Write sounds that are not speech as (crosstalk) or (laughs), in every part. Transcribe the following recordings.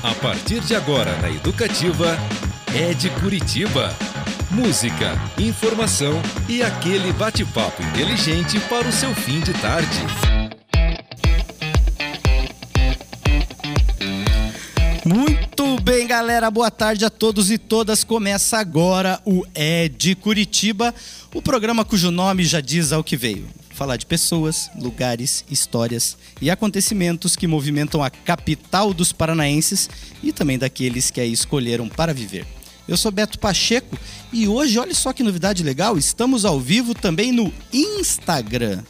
A partir de agora na Educativa, é de Curitiba. Música, informação e aquele bate-papo inteligente para o seu fim de tarde. Muito bem, galera. Boa tarde a todos e todas. Começa agora o É de Curitiba, o programa cujo nome já diz ao que veio. Falar de pessoas, lugares, histórias e acontecimentos que movimentam a capital dos paranaenses e também daqueles que a escolheram para viver. Eu sou Beto Pacheco e hoje, olha só que novidade legal, estamos ao vivo também no Instagram.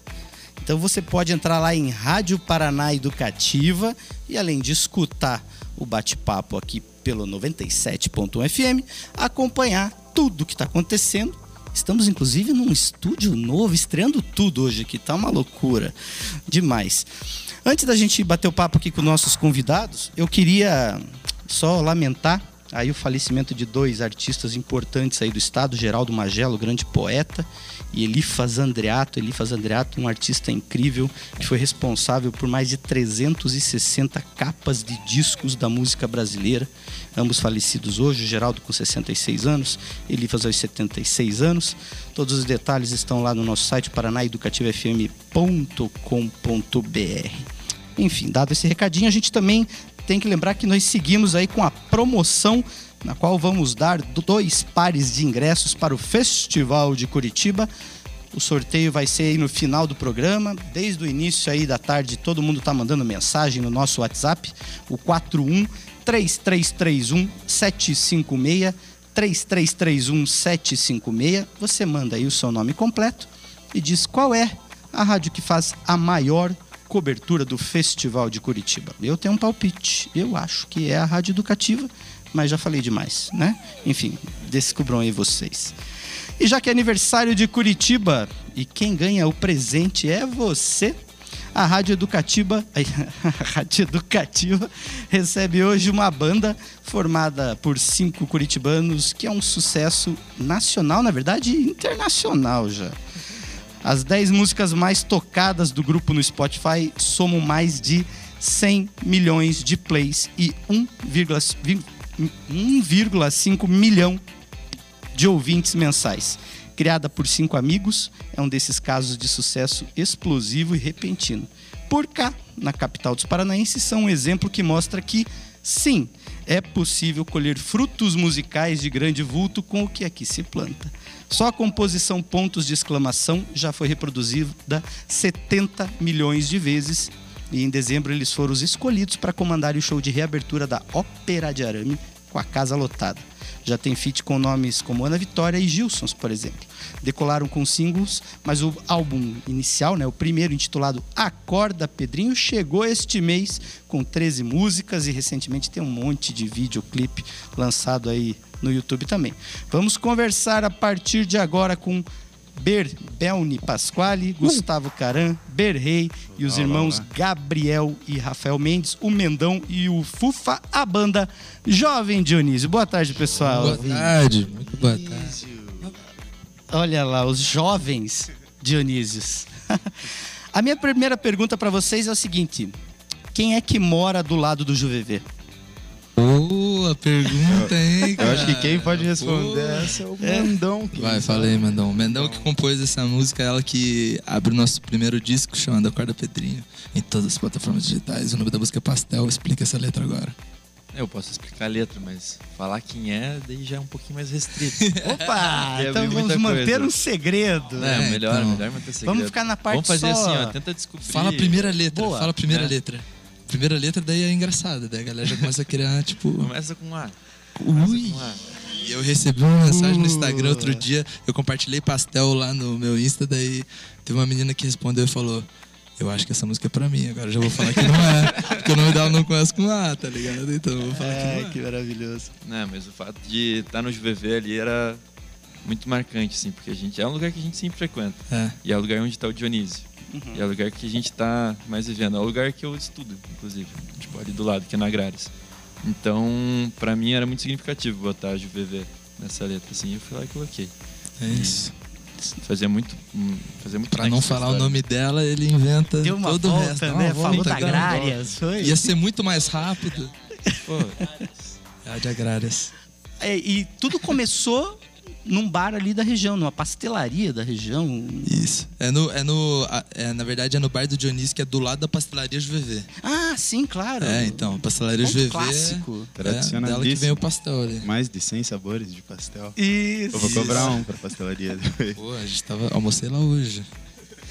Então você pode entrar lá em Rádio Paraná Educativa e além de escutar o bate-papo aqui pelo 97.1 FM, acompanhar tudo que está acontecendo. Estamos inclusive num estúdio novo, estreando tudo hoje aqui, tá uma loucura demais. Antes da gente bater o papo aqui com nossos convidados, eu queria só lamentar aí o falecimento de dois artistas importantes aí do estado, Geraldo Magelo, grande poeta, e Elifas Andreato. Elifas Andreato, um artista incrível que foi responsável por mais de 360 capas de discos da música brasileira. Ambos falecidos hoje, Geraldo com 66 anos, Elifas aos 76 anos. Todos os detalhes estão lá no nosso site paranaeducativofm.com.br. Enfim, dado esse recadinho, a gente também tem que lembrar que nós seguimos aí com a promoção na qual vamos dar dois pares de ingressos para o Festival de Curitiba. O sorteio vai ser aí no final do programa, desde o início aí da tarde, todo mundo tá mandando mensagem no nosso WhatsApp, o 41 3331 756 3331 756. Você manda aí o seu nome completo e diz qual é a rádio que faz a maior cobertura do Festival de Curitiba. Eu tenho um palpite, eu acho que é a Rádio Educativa, mas já falei demais, né? Enfim, descubram aí vocês. E já que é aniversário de Curitiba e quem ganha o presente é você, a Rádio Educativa, (laughs) a Rádio Educativa recebe hoje uma banda formada por cinco curitibanos, que é um sucesso nacional, na verdade internacional já. As 10 músicas mais tocadas do grupo no Spotify somam mais de 100 milhões de plays e 1,5 milhão de ouvintes mensais. Criada por cinco amigos, é um desses casos de sucesso explosivo e repentino. Por cá, na capital dos paranaenses, são um exemplo que mostra que, sim, é possível colher frutos musicais de grande vulto com o que aqui se planta. Só a composição pontos de exclamação já foi reproduzida 70 milhões de vezes e em dezembro eles foram os escolhidos para comandar o show de reabertura da Ópera de Arame com a casa lotada. Já tem feat com nomes como Ana Vitória e Gilsons, por exemplo. Decolaram com singles, mas o álbum inicial, né, o primeiro intitulado Acorda Pedrinho, chegou este mês com 13 músicas e recentemente tem um monte de videoclipe lançado aí no YouTube também. Vamos conversar a partir de agora com Ber Belni Pasquale, Gustavo Caran, Berrei e os irmãos Gabriel e Rafael Mendes, o Mendão e o Fufa, a banda Jovem Dionísio. Boa tarde, pessoal. Boa tarde, muito boa tarde. Olha lá, os jovens Dionísios. (laughs) a minha primeira pergunta para vocês é o seguinte: quem é que mora do lado do Juvevê? Boa pergunta, hein? Eu acho que quem cara? pode responder Pô. essa é o Mandão. que- Vai, fala aí, Mendão. Mendão que compôs essa música, ela que abre o nosso primeiro disco chamado Acorda Pedrinho, em todas as plataformas digitais. O nome da música é Pastel. Explica essa letra agora. Eu posso explicar a letra, mas falar quem é, daí já é um pouquinho mais restrito. (laughs) Opa! Então vamos manter coisa. um segredo. É, melhor, então. melhor manter segredo. Vamos ficar na parte Vamos fazer só- assim, ó, tenta descobrir. Fala a primeira letra. Boa. Fala a primeira É. letra. Primeira letra daí é engraçada, daí a galera já começa a criar, tipo. Começa com A. Começa Ui! com A. E eu recebi uma mensagem no Instagram outro dia, eu compartilhei pastel lá no meu Insta, daí teve uma menina que respondeu e falou: Eu acho que essa música é pra mim, agora eu já vou falar que não é. Porque o nome dela não começa com A, tá ligado? Então eu vou falar que não É, é. que maravilhoso. Não, mas o fato de estar no JVV ali era muito marcante, assim, porque a gente é um lugar que a gente sempre frequenta. É. E é o lugar onde está o Dionísio. E é o lugar que a gente está mais vivendo. É o lugar que eu estudo, inclusive. Tipo, ali do lado, que é na Agrárias. Então, pra mim era muito significativo botar a JVV nessa letra, assim. Eu fui lá e coloquei. É isso. Fazia muito, hum, fazia muito Pra bem não falar o nome dela, ele inventa Deu uma todo volta, o resto. Né? uma Falou volta, da cara. agrárias. Foi. Ia ser muito mais rápido. Pô, (laughs) É de agrárias. É, e tudo começou num bar ali da região, numa pastelaria da região. Isso. É no. É no é, na verdade, é no bar do Dionísio, que é do lado da pastelaria Juvevê. Ah, sim, claro. É, então, pastelaria Ponto Juvevê. clássico. É, dela que Tradicionalíssimo. vem o pastel ali. Mais de 100 sabores de pastel. Isso. Eu vou cobrar um pra pastelaria depois. Pô, a gente tava. Almocei lá hoje.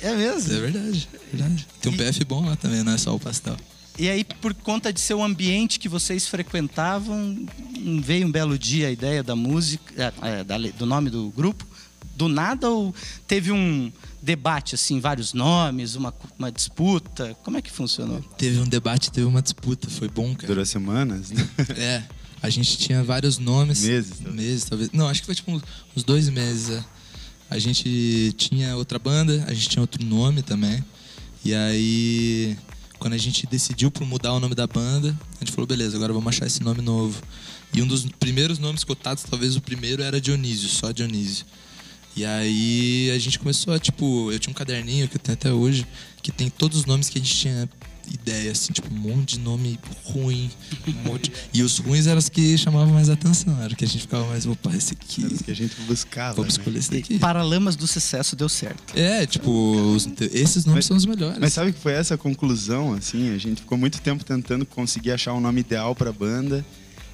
É mesmo? É verdade, é verdade. Tem um E- PF bom lá também, não é só o pastel. E aí, por conta de ser o ambiente que vocês frequentavam, veio um belo dia a ideia da música, é, da do nome do grupo? Do nada ou teve um debate, assim, vários nomes, uma, uma disputa? Como é que funcionou? Teve um debate, teve uma disputa, foi bom, cara. Durou semanas, né? (laughs) É, a gente tinha vários nomes. Meses, talvez. Meses, talvez. Não, acho que foi tipo uns- uns dois meses. é. A gente tinha outra banda, a gente tinha outro nome também. E aí, quando a gente decidiu por mudar o nome da banda, a gente falou, beleza, agora vamos achar esse nome novo. E um dos primeiros nomes cotados, talvez o primeiro, era Dionísio, só Dionísio. E aí a gente começou a, tipo, eu tinha um caderninho que eu tenho até hoje, que tem todos os nomes que a gente tinha ideia, assim, tipo, um monte de nome ruim, um monte. E os ruins eram os que chamavam mais atenção, era o que a gente ficava mais, opa, esse aqui, Era os que a gente buscava. vamos né? escolher esse daqui. E Paralamas do Sucesso deu certo. É, tipo, os- esses nomes Mas- são os melhores. Mas sabe que foi essa a conclusão, assim? A gente ficou muito tempo tentando conseguir achar um nome ideal pra banda.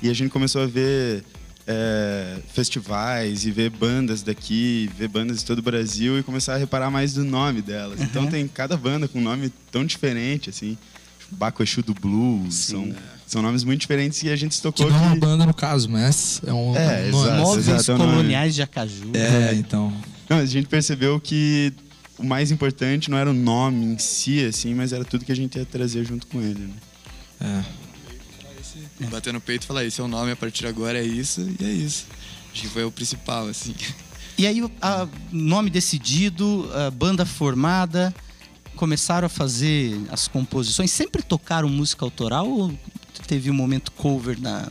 E a gente começou a ver é, festivais e ver bandas daqui, ver bandas de todo o Brasil e começar a reparar mais do nome delas. Então tem cada banda com um nome tão diferente, assim. Baco Exu do Blues. São, são nomes muito diferentes e a gente se que tocou não é uma banda no caso, mas é um, É, nome. exato. Móveis é o nome. coloniais de Acaju. É, então. Não, a gente percebeu que o mais importante não era o nome em si, assim, mas era tudo que a gente ia trazer junto com ele, né? É. Bater no peito e falar, esse é o nome, a partir de agora é isso, e é isso. Acho que foi o principal, assim. (laughs) E aí, a nome decidido, a banda formada, começaram a fazer as composições. Sempre tocaram música autoral ou teve um momento cover na.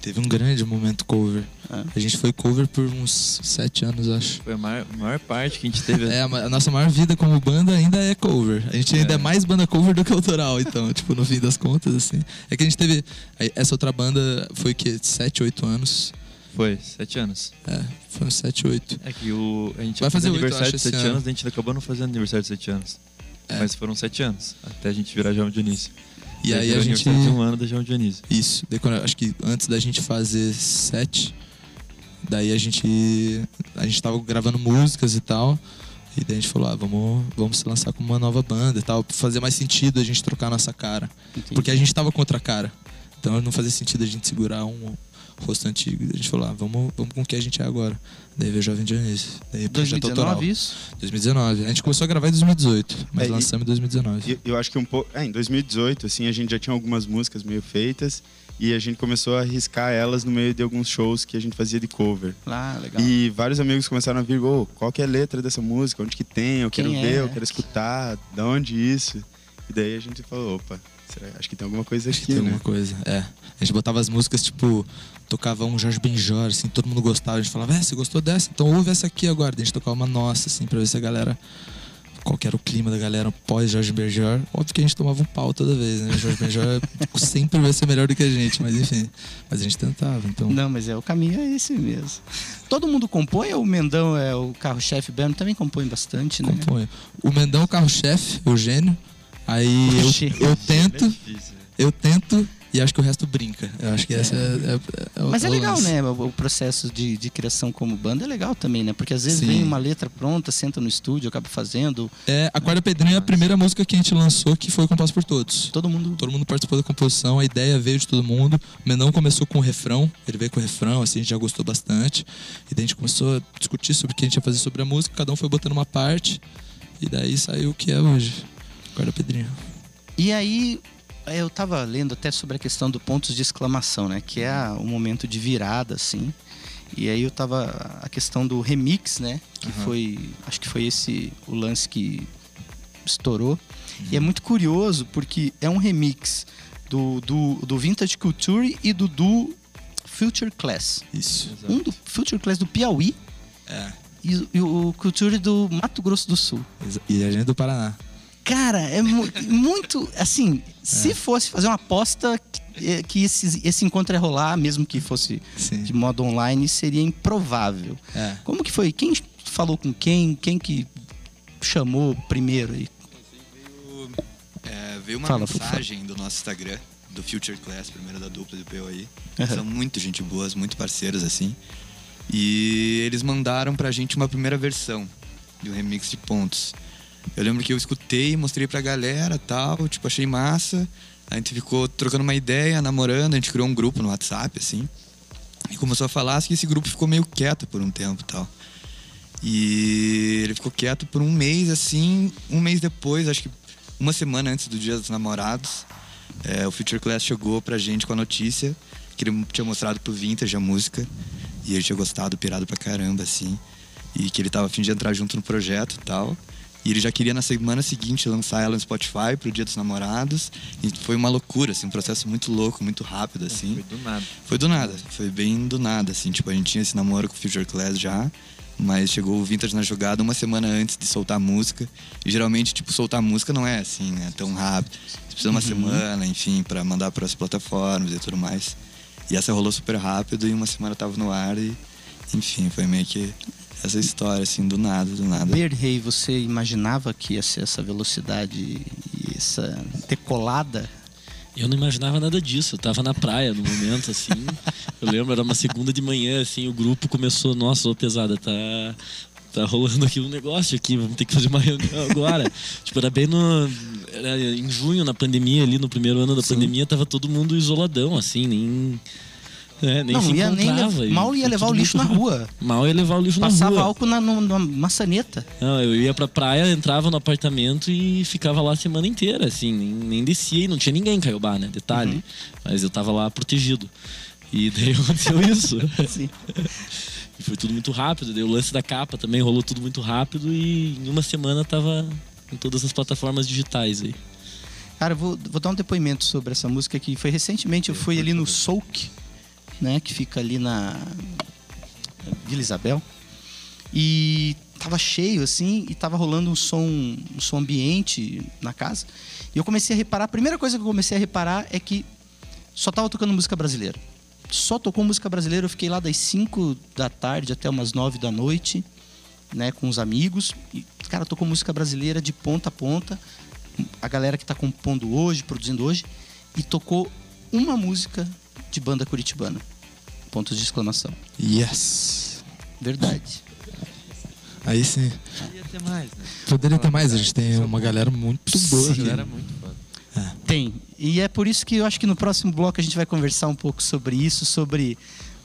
Teve um grande momento cover. Ah. A gente foi cover por uns sete anos, acho. foi a maior, maior parte que a gente teve. (laughs) É, a nossa maior vida como banda ainda é cover. A gente ainda É. é mais banda cover do que autoral, então, (laughs) tipo, no fim das contas, assim. É que a gente teve. Essa outra banda foi o quê? Sete, oito anos. Foi, sete anos. É, foi uns sete, oito. É que o, a gente Vai fazer oito, aniversário acho, de sete ano. anos, a gente acabou não fazendo aniversário de sete anos. É. Mas foram sete anos, até a gente virar João Dionísio. E Daí aí a gente. um ano da João Dionísio. Isso. Acho que antes da gente fazer sete, daí a gente. A gente tava gravando músicas e tal. E daí a gente falou, ah, vamos, vamos se lançar como uma nova banda e tal. Pra fazer mais sentido a gente trocar a nossa cara. Porque a gente tava com outra cara. Então não fazia sentido a gente segurar um rosto antigo. A gente falou, ah, vamos, vamos com o que a gente é agora. Daí veio Jovem Dionísio. Daí projeto autoral. 2019, isso? 2019. A gente começou a gravar em 2018, mas É, e- lançamos em 2019. E eu acho que um pouco. É, em 2018, assim, a gente já tinha algumas músicas meio feitas e a gente começou a arriscar elas no meio de alguns shows que a gente fazia de cover. Ah, legal. E vários amigos começaram a vir, ô, qual que é a letra dessa música? Onde que tem? Eu Quem quero é? ver, eu quero escutar, da onde isso? E daí a gente falou, opa, será- acho que tem alguma coisa Acho que aqui, tem né? alguma coisa. É. A gente botava as músicas, tipo, tocava um Jorge Benjor, assim, todo mundo gostava. A gente falava, é, você gostou dessa? Então ouve essa aqui agora. A gente tocava uma nossa, assim, pra ver se a galera. Qual que era o clima da galera pós Jorge Benjor. Óbvio que a gente tomava um pau toda vez, né? O Jorge Benjor (laughs) sempre vai ser melhor do que a gente, mas enfim. Mas a gente tentava, então. Não, mas é o caminho é esse mesmo. Todo mundo compõe ou o Mendão é o carro-chefe? Berno também compõe bastante, né? Compõe. O Mendão é o carro-chefe, Eugênio. Aí eu, eu tento, É difícil. eu tento e acho que o resto brinca. Eu acho que essa é, é, é o- Mas é legal, lance. né? O processo de, de criação como banda é legal também, né? Porque às vezes Sim. vem uma letra pronta, senta no estúdio, acaba fazendo. É, Aquário Pedrinho é a primeira música que a gente lançou que foi composta por todos. Todo mundo. Todo mundo participou da composição, a ideia veio de todo mundo. O Menão começou com o refrão, ele veio com o refrão, assim, a gente já gostou bastante. E daí a gente começou a discutir sobre o que a gente ia fazer sobre a música, cada um foi botando uma parte, e daí saiu o que é hoje. Aquário Pedrinho. E aí, eu tava lendo até sobre a questão do pontos de exclamação, né? Que é o momento de virada, assim. E aí eu tava. A questão do remix, né? Que foi. Acho que foi esse o lance que estourou. E é muito curioso porque é um remix do, do, do Vintage Culture e do do Future Class. Isso. Exato. Um do Future Class do Piauí É. e, e o Culture do Mato Grosso do Sul. E a gente é do Paraná. Cara, é mu- muito. Assim, se fosse fazer uma aposta, eh, que esse, esse encontro ia rolar, mesmo que fosse Sim. de modo online, seria improvável. É. Como que foi? Quem falou com quem? Quem que chamou primeiro aí? É, veio uma Fala, mensagem do nosso Instagram, do Future Class, primeiro da dupla do POI. Aham. São muito gente boas, muito parceiros, assim. E eles mandaram pra gente uma primeira versão de um remix de pontos. Eu lembro que eu escutei, mostrei pra galera tal, tipo, achei massa. A gente ficou trocando uma ideia, namorando, a gente criou um grupo no WhatsApp, assim. E começou a falar, assim, que esse grupo ficou meio quieto por um tempo tal. E ele ficou quieto por um mês, assim. Um mês depois, acho que uma semana antes do Dia dos Namorados, é, o Future Class chegou pra gente com a notícia que ele tinha mostrado pro Vintage a música. E ele tinha gostado, pirado pra caramba, assim. E que ele tava a fim de entrar junto no projeto e tal. E ele já queria na semana seguinte lançar ela no Spotify pro Dia dos Namorados. E foi uma loucura, assim, um processo muito louco, muito rápido, assim. Foi do nada. Foi do nada, foi bem do nada, assim. Tipo, a gente tinha esse namoro com o Future Class já, mas chegou o Vintage na jogada uma semana antes de soltar a música. E geralmente, tipo, soltar a música não é assim, né? Tão rápido. Você precisa uma semana, enfim, pra mandar para as plataformas e tudo mais. E essa rolou super rápido e uma semana tava no ar e, enfim, foi meio que essa história, assim, do nada, do nada. Berrei, você imaginava que ia ser essa velocidade e essa decolada? Eu não imaginava nada disso. Eu tava na praia no momento, assim. (laughs) Eu lembro, era uma segunda de manhã, assim, o grupo começou, nossa, ô pesada, tá. Tá rolando aqui um negócio aqui, vamos ter que fazer uma reunião agora. (laughs) tipo, era bem no. Era em junho, na pandemia, ali no primeiro ano da pandemia, tava todo mundo isoladão, assim, nem. É, nem não, se ia nem lev- mal ia levar o lixo na rua. Mal ia levar o lixo na Passava rua. álcool na, numa maçaneta. Não, eu ia pra praia, entrava no apartamento e ficava lá a semana inteira, assim, nem, nem descia e não tinha ninguém em Caiobá, né? Detalhe. Uhum. Mas eu tava lá protegido. E daí (laughs) aconteceu isso. (laughs) Assim. E foi tudo muito rápido. Daí o lance da capa também rolou tudo muito rápido e em uma semana tava em todas as plataformas digitais aí. Cara, vou, vou dar um depoimento sobre essa música que foi recentemente. Eu fui ali no Souk, né? Que fica ali na Vila Isabel. E tava cheio, assim, e tava rolando um som, um som ambiente na casa. E eu comecei a reparar, a primeira coisa que eu comecei a reparar é que só tava tocando música brasileira. Só tocou música brasileira, eu fiquei lá das 5 da tarde até umas 9 da noite, né, com os amigos. E, cara, tocou música brasileira de ponta a ponta. A galera que tá compondo hoje, produzindo hoje. E tocou uma música de banda curitibana. Pontos de exclamação. Yes. Verdade. Aí sim. Podia ter mais, né? Poderia ter mais, a gente tem é uma galera muito boa. Sim. Galera muito foda. Tem. E é por isso que eu acho que no próximo bloco a gente vai conversar um pouco sobre isso, sobre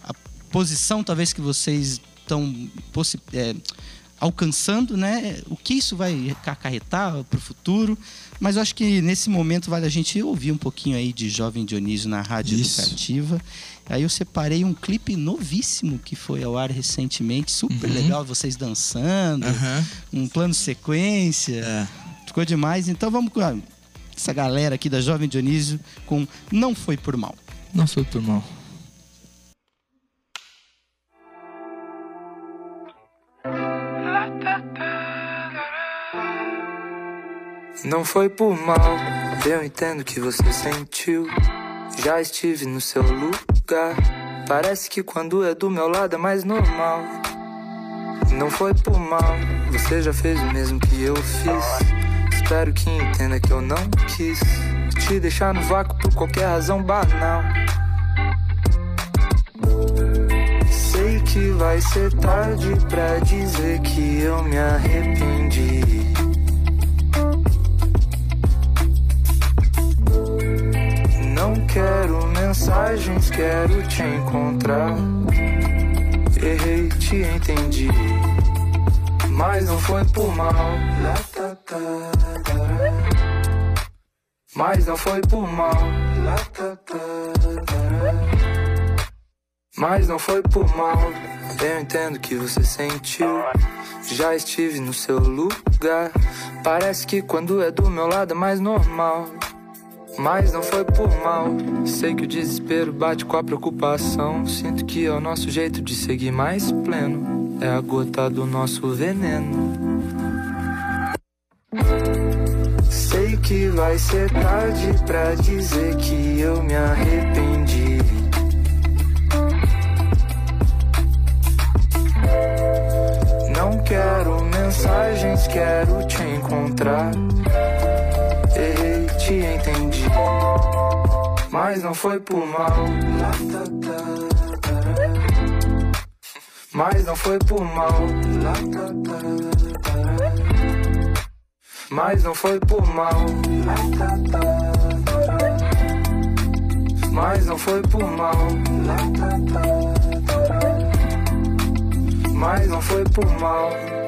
a posição talvez que vocês estão possi- é, alcançando, né? O que isso vai acarretar para o futuro. Mas eu acho que nesse momento vale a gente ouvir um pouquinho aí de Jovem Dionísio na Rádio Isso. Educativa. Aí eu separei um clipe novíssimo que foi ao ar recentemente, super Uhum. legal, vocês dançando, Aham. um plano sequência. É. Ficou demais. Então vamos com essa galera aqui da Jovem Dionísio com Não Foi Por Mal. Não foi por mal. Não foi por mal, eu entendo que você sentiu. Já estive no seu lugar. Parece que quando é do meu lado é mais normal. Não foi por mal, você já fez o mesmo que eu fiz. Espero que entenda que eu não quis te deixar no vácuo por qualquer razão banal. Sei que vai ser tarde pra dizer que eu me arrependi. Não quero mensagens, quero te encontrar. Errei, te entendi. Mas não foi por mal. Tá, tá, tará. Mas não foi por mal. Mas não foi por mal. Eu entendo que você sentiu. Já estive no seu lugar. Parece que quando é do meu lado é mais normal. Mas não foi por mal. Sei que o desespero bate com a preocupação. Sinto que é o nosso jeito de seguir mais pleno. É a gota do nosso veneno. Sei que vai ser tarde pra dizer que eu me arrependi. Mensagens, quero te encontrar. Errei, te entendi. Mas não foi por mal. Mas não foi por mal. Mas não foi por mal. Mas não foi por mal. Mas não foi por mal.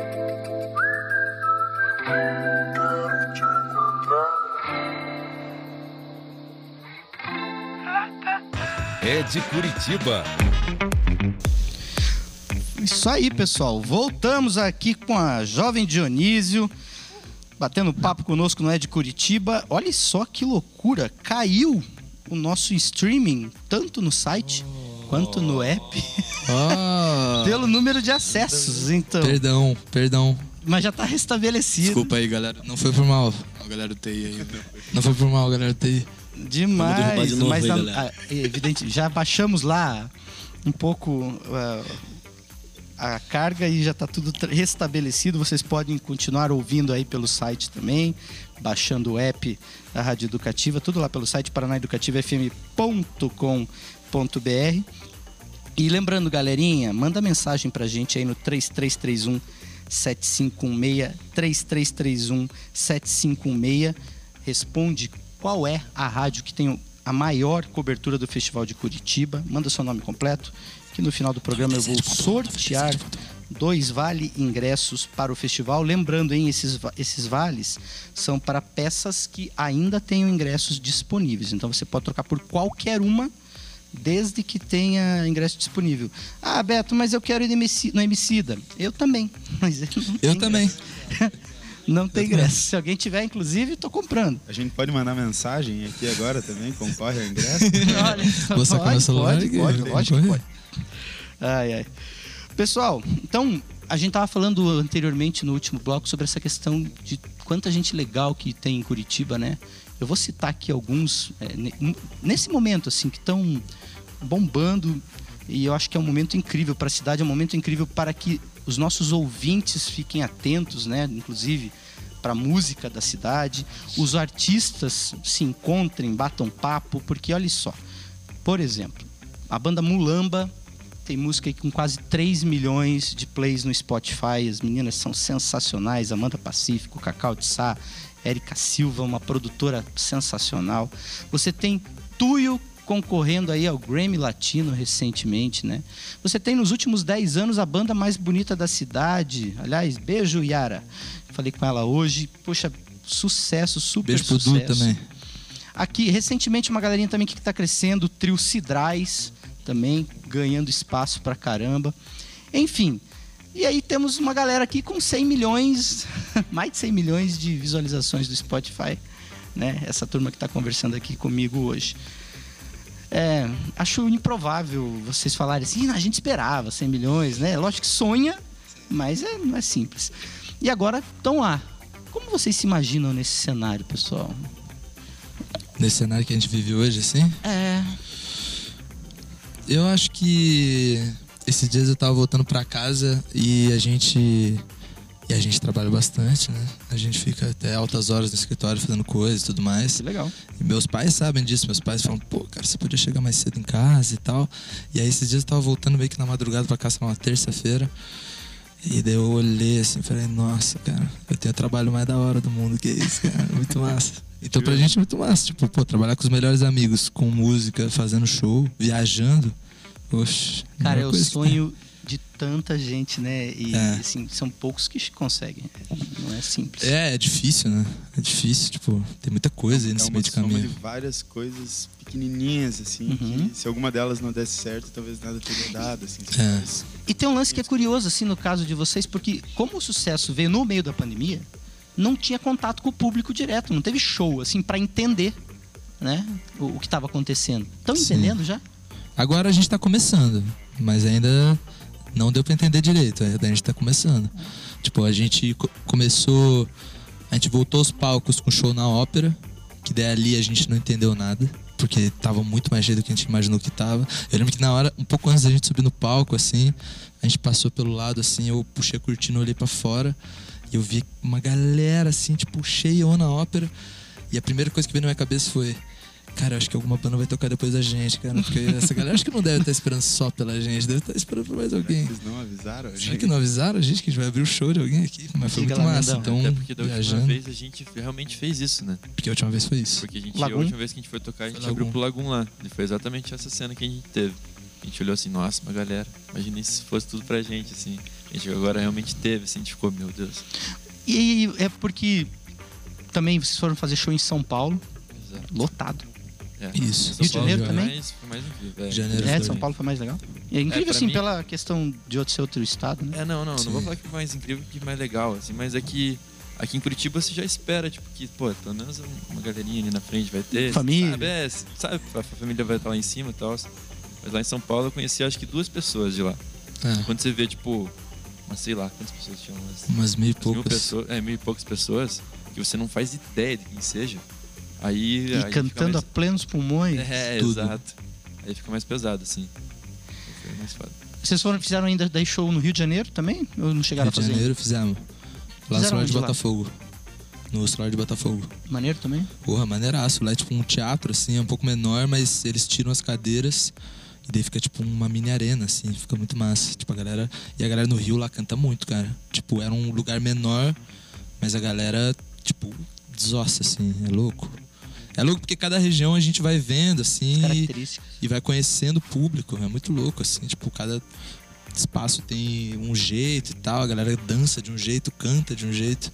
É de Curitiba. Isso aí, pessoal. Voltamos aqui com a jovem Dionísio, batendo papo conosco no É de Curitiba. Olha só que loucura! Caiu o nosso streaming, tanto no site quanto no app, Ah, (laughs) pelo número de acessos. Então, perdão, perdão. mas já tá restabelecido. Desculpa aí, galera. Não foi por mal. A galera do TI aí. Não foi por mal, galera do TI. Demais, de novo mas aí, a- a- é evidente, já baixamos lá um pouco ah, a carga e já está tudo restabelecido. Vocês podem continuar ouvindo aí pelo site também, baixando o app da Rádio Educativa, tudo lá pelo site paranaeducativafm.com.br. E lembrando, galerinha, manda mensagem pra gente aí no 3331 7516 3331 7516. Responde qual é a rádio que tem a maior cobertura do Festival de Curitiba. Manda seu nome completo, que no final do programa eu vou sortear dois vale ingressos para o festival. Lembrando, hein, esses, esses vales são para peças que ainda tenham ingressos disponíveis. Então você pode trocar por qualquer uma desde que tenha ingresso disponível. Ah, Beto, mas eu quero ir no Emicida. Eu também. (laughs) Mas eu Eu também. Não tem ingresso. Se alguém tiver, inclusive, tô comprando. A gente pode mandar mensagem aqui agora também, concorre ao ingresso. (laughs) Olha, Vou sacar meu celular pode, aqui, pode, vou lógico que pode. Ai, ai. Pessoal, então, a gente tava falando anteriormente no último bloco sobre essa questão de quanta gente legal que tem em Curitiba, né? Eu vou citar aqui alguns, é, ne- nesse momento, assim, que estão bombando e eu acho que é um momento incrível para a cidade, é um momento incrível para que os nossos ouvintes fiquem atentos, né? Inclusive para a música da cidade, os artistas se encontrem, batam papo, porque olha só, por exemplo, a banda Mulamba tem música com quase 3 milhões de plays no Spotify. As meninas são sensacionais. Amanda Pacífico, Cacau de Sá, Érica Silva, uma produtora sensacional. Você tem Tuyo concorrendo aí ao Grammy Latino recentemente, né? Você tem nos últimos 10 anos a banda mais bonita da cidade. Aliás, beijo, Yara. Falei com ela hoje. Poxa, sucesso, super Beijo pro sucesso. Du também. Aqui, recentemente, uma galerinha também que está crescendo, o trio Cidrais, também ganhando espaço pra caramba. Enfim, e aí temos uma galera aqui com 100 milhões, (laughs) mais de 100 milhões de visualizações do Spotify, né? Essa turma que está conversando aqui comigo hoje. É, acho improvável vocês falarem assim, "Ih, a gente esperava 100 milhões, né? Lógico que sonha, mas é, não é simples. E agora estão lá. Como vocês se imaginam nesse cenário, pessoal? Nesse cenário que a gente vive hoje, assim. É, Eu acho que esses dias eu tava voltando pra casa e a gente. E a gente trabalha bastante, né? A gente fica até altas horas no escritório fazendo coisas e tudo mais. que legal. E meus pais sabem disso, meus pais falam, pô, cara, você podia chegar mais cedo em casa e tal. E aí esses dias eu tava voltando meio que na madrugada pra casa, numa terça-feira. E daí eu olhei assim e falei, nossa, cara, eu tenho o trabalho mais da hora do mundo, que isso, cara, (laughs) muito massa. Então pra gente é muito massa, tipo, pô, trabalhar com os melhores amigos, com música, fazendo show, viajando. Oxe, Cara, é o sonho de tanta gente, né? E É. assim, são poucos que conseguem. Não é simples. É, é difícil, né? É difícil, tipo, tem muita coisa aí É nesse uma meio de soma de caminho. várias coisas pequenininhas, assim, Uhum. que se alguma delas não desse certo, talvez nada teria dado, assim. É. E tem um lance que é curioso, assim, no caso de vocês, porque como o sucesso veio no meio da pandemia, não tinha contato com o público direto, não teve show, assim, pra entender, né? O, o que estava acontecendo. Estão entendendo já? Agora a gente tá começando, mas ainda não deu pra entender direito, a gente tá começando. Tipo, a gente co- começou A gente voltou aos palcos com show na ópera, que daí ali a gente não entendeu nada, porque tava muito mais cheio do que a gente imaginou que tava. Eu lembro que na hora, um pouco antes da gente subir no palco, assim, a gente passou pelo lado, assim, eu puxei a cortina, olhei pra fora, e eu vi uma galera, assim, tipo, cheia na ópera. E a primeira coisa que veio na minha cabeça foi. Cara, eu acho que alguma banda vai tocar depois da gente, cara. Porque essa galera acho que não deve estar esperando só pela gente, deve estar esperando por mais alguém. Eles não avisaram? a Será gente? que não avisaram a gente que a gente vai abrir o show de alguém aqui? Mas foi Diga muito massa. Mendão. Então, Até porque da última viajando. vez a gente realmente fez isso, né? Porque a última vez foi isso. Porque a gente, a última vez que a gente foi tocar, a gente Foi abriu pro Lagoon lá. E foi exatamente essa cena que a gente teve. A gente olhou assim, nossa, uma galera. Imagina se fosse tudo pra gente, assim. A gente agora realmente teve, assim, a gente ficou, meu Deus. E é porque também vocês foram fazer show em São Paulo, Exato. lotado. É. Isso. São Rio de Paulo Janeiro foi também? Mais, foi mais incrível. É. Janeiro É. São Paulo foi mais legal. E é incrível, pra assim, mim- pela questão de outro ser outro estado, né? É, não, não, Sim. não vou falar que foi mais incrível que mais legal, assim, mas é que aqui em Curitiba você já espera, tipo, que, pô, pelo menos uma galerinha ali na frente vai ter. Família. Sabe, é, sabe, a família vai estar lá em cima e tal. Mas lá em São Paulo eu conheci acho que duas pessoas de lá. É, Quando você vê, tipo, mas sei lá, quantas pessoas tinham? Umas umas mil e mil poucas. pessoas, é, mil e poucas pessoas, que você não faz ideia de quem seja. Aí. E aí fica cantando mais... a plenos pulmões. É, tudo. exato. Aí fica mais pesado, assim. Foi mais foda. Vocês foram, fizeram ainda daí show no Rio de Janeiro também? Ou não chegaram Rio de a fazer? Janeiro fizemos. Lá no Fizeram Solar de onde lá? Botafogo. No Solar de Botafogo. Maneiro também? Porra, maneiraço. Lá é tipo um teatro, assim, é um pouco menor, mas eles tiram as cadeiras e daí fica tipo uma mini arena, assim, fica muito massa. Tipo, a galera. E a galera no Rio lá canta muito, cara. Tipo, era um lugar menor, mas a galera, tipo, desossa, assim, é louco. É louco porque cada região a gente vai vendo, assim, e, e vai conhecendo o público. É muito louco, assim, tipo, cada espaço tem um jeito e tal, a galera dança de um jeito, canta de um jeito.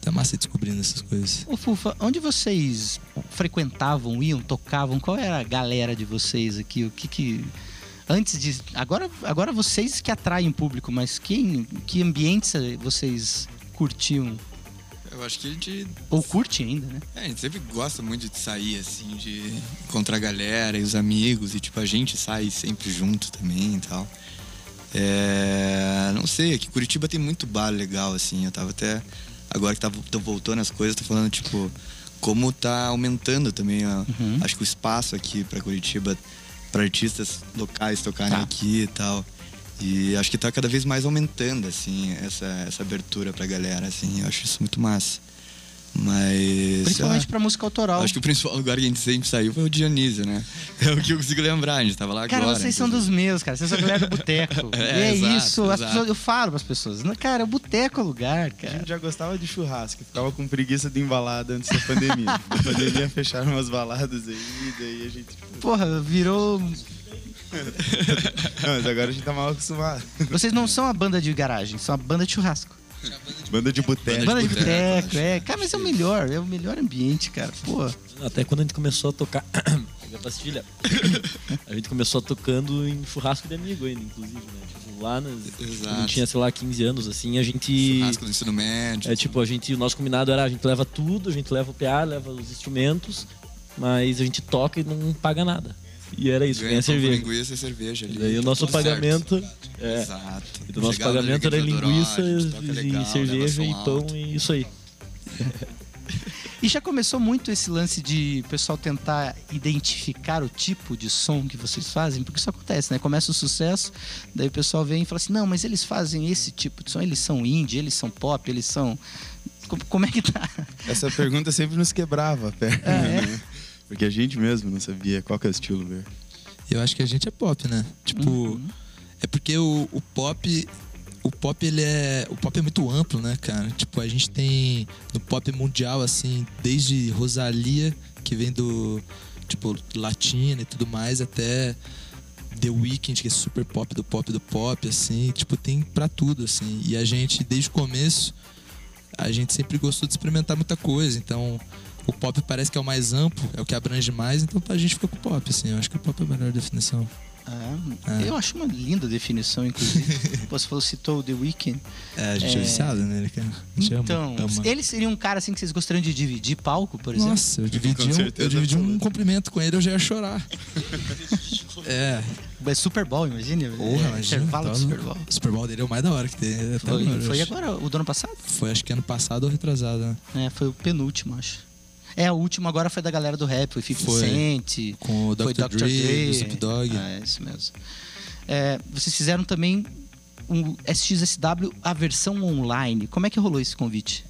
Tá massa ir descobrindo essas coisas. Ô, Fufa, onde vocês frequentavam, iam, tocavam? Qual era a galera de vocês aqui? O que que... Antes de... Agora, agora vocês que atraem público, mas quem, que ambientes vocês curtiam? Eu acho que a gente, Ou curte ainda, né? é, a gente sempre gosta muito de sair, assim, de encontrar a galera e os amigos. E, tipo, a gente sai sempre junto também e tal. É, não sei, aqui Curitiba tem muito bar legal, assim. Eu tava até. Agora que tá, voltando as coisas, tô falando, tipo, como tá aumentando também. ó, Uhum. Acho que o espaço aqui pra Curitiba, pra artistas locais tocarem Tá. aqui e tal. E acho que tá cada vez mais aumentando, assim, essa, essa abertura pra galera, assim. Eu acho isso muito massa. Mas. Principalmente ah, pra música autoral. Acho que o principal lugar que a gente sempre saiu foi o Dionísio, né? (laughs) É o que eu consigo lembrar, a gente tava lá Cara, agora. vocês são dos meus, cara. Vocês são a galera do boteco. (laughs) É, e é exato, isso. As exato. pessoas, eu falo pras pessoas. "Não, Cara, o boteco é o lugar, A cara. gente já gostava de churrasco, ficava com preguiça de embalada antes da pandemia. (laughs) Na pandemia fecharam umas baladas aí, e daí a gente. tipo, Porra, virou. (laughs) Não, mas agora a gente tá mal acostumado. Vocês não são a banda de garagem, são a banda de churrasco. Banda de boteco. Banda de boteco, é. Cara, mas é o melhor, é o melhor ambiente, cara. Pô. Até quando a gente começou a tocar. (coughs) Pastilha. (coughs) a gente começou tocando em churrasco de amigo ainda, inclusive, né? Tipo, lá nas. Exato. Tinha, sei lá, 15 anos, assim, a gente. Churrasco do ensino médio. É tipo, a gente, o nosso combinado era a gente leva tudo, a gente leva o PA, leva os instrumentos, mas a gente toca e não paga nada. E era isso, ganha com cerveja. linguiça e cerveja ali. E daí o nosso Tudo certo. pagamento. É, Exato. e do nosso pagamento era linguiça a e legal, cerveja e pão alto. e isso aí. E já começou muito esse lance de o pessoal tentar identificar o tipo de som que vocês fazem, porque isso acontece, né? Começa o sucesso, daí o pessoal vem e fala assim: não, mas eles fazem esse tipo de som, eles são indie, eles são pop, eles são. Como, é que tá? Essa pergunta sempre nos quebrava a perna, Ah, é? Né? Porque a gente mesmo não sabia qual que é o estilo, velho. Eu acho que a gente é pop, né? Tipo, Uhum. é porque o, o pop. O pop, ele é. O pop é muito amplo, né, cara? Tipo, a gente tem no pop mundial, assim, desde Rosalia, que vem do. Tipo, latina e tudo mais, até The Weeknd, que é super pop do pop do pop, assim. Tipo, tem pra tudo, assim. E a gente, desde o começo, a gente sempre gostou de experimentar muita coisa. Então, o pop parece que é o mais amplo, é o que abrange mais, então a gente fica com o pop, assim. Eu acho que o pop é a melhor definição. Ah, É. Eu acho uma linda definição, inclusive. (laughs) Você falou, citou o The Weeknd. É, a gente é, É. viciado nele, cara. Então, ama, ele seria um cara assim que vocês gostariam de dividir palco, por exemplo? Nossa, eu dividi, um, eu dividi um cumprimento com ele, eu já ia chorar. (laughs) é, É Super Bowl, imagina. Porra, é, imagina. Intervalo tá do Super Bowl. O Super Bowl dele é o mais da hora que tem. Até Foi, agora, foi agora, o do ano passado? Foi acho que ano passado ou retrasado, né? É, foi o penúltimo, acho. É, o último agora foi da galera do rap, foi 50 Foi. Cent. Com o foi Dr. Dre, o Snoop Dogg. É, isso mesmo. É, vocês fizeram também um SXSW, a versão online. Como é que rolou esse convite?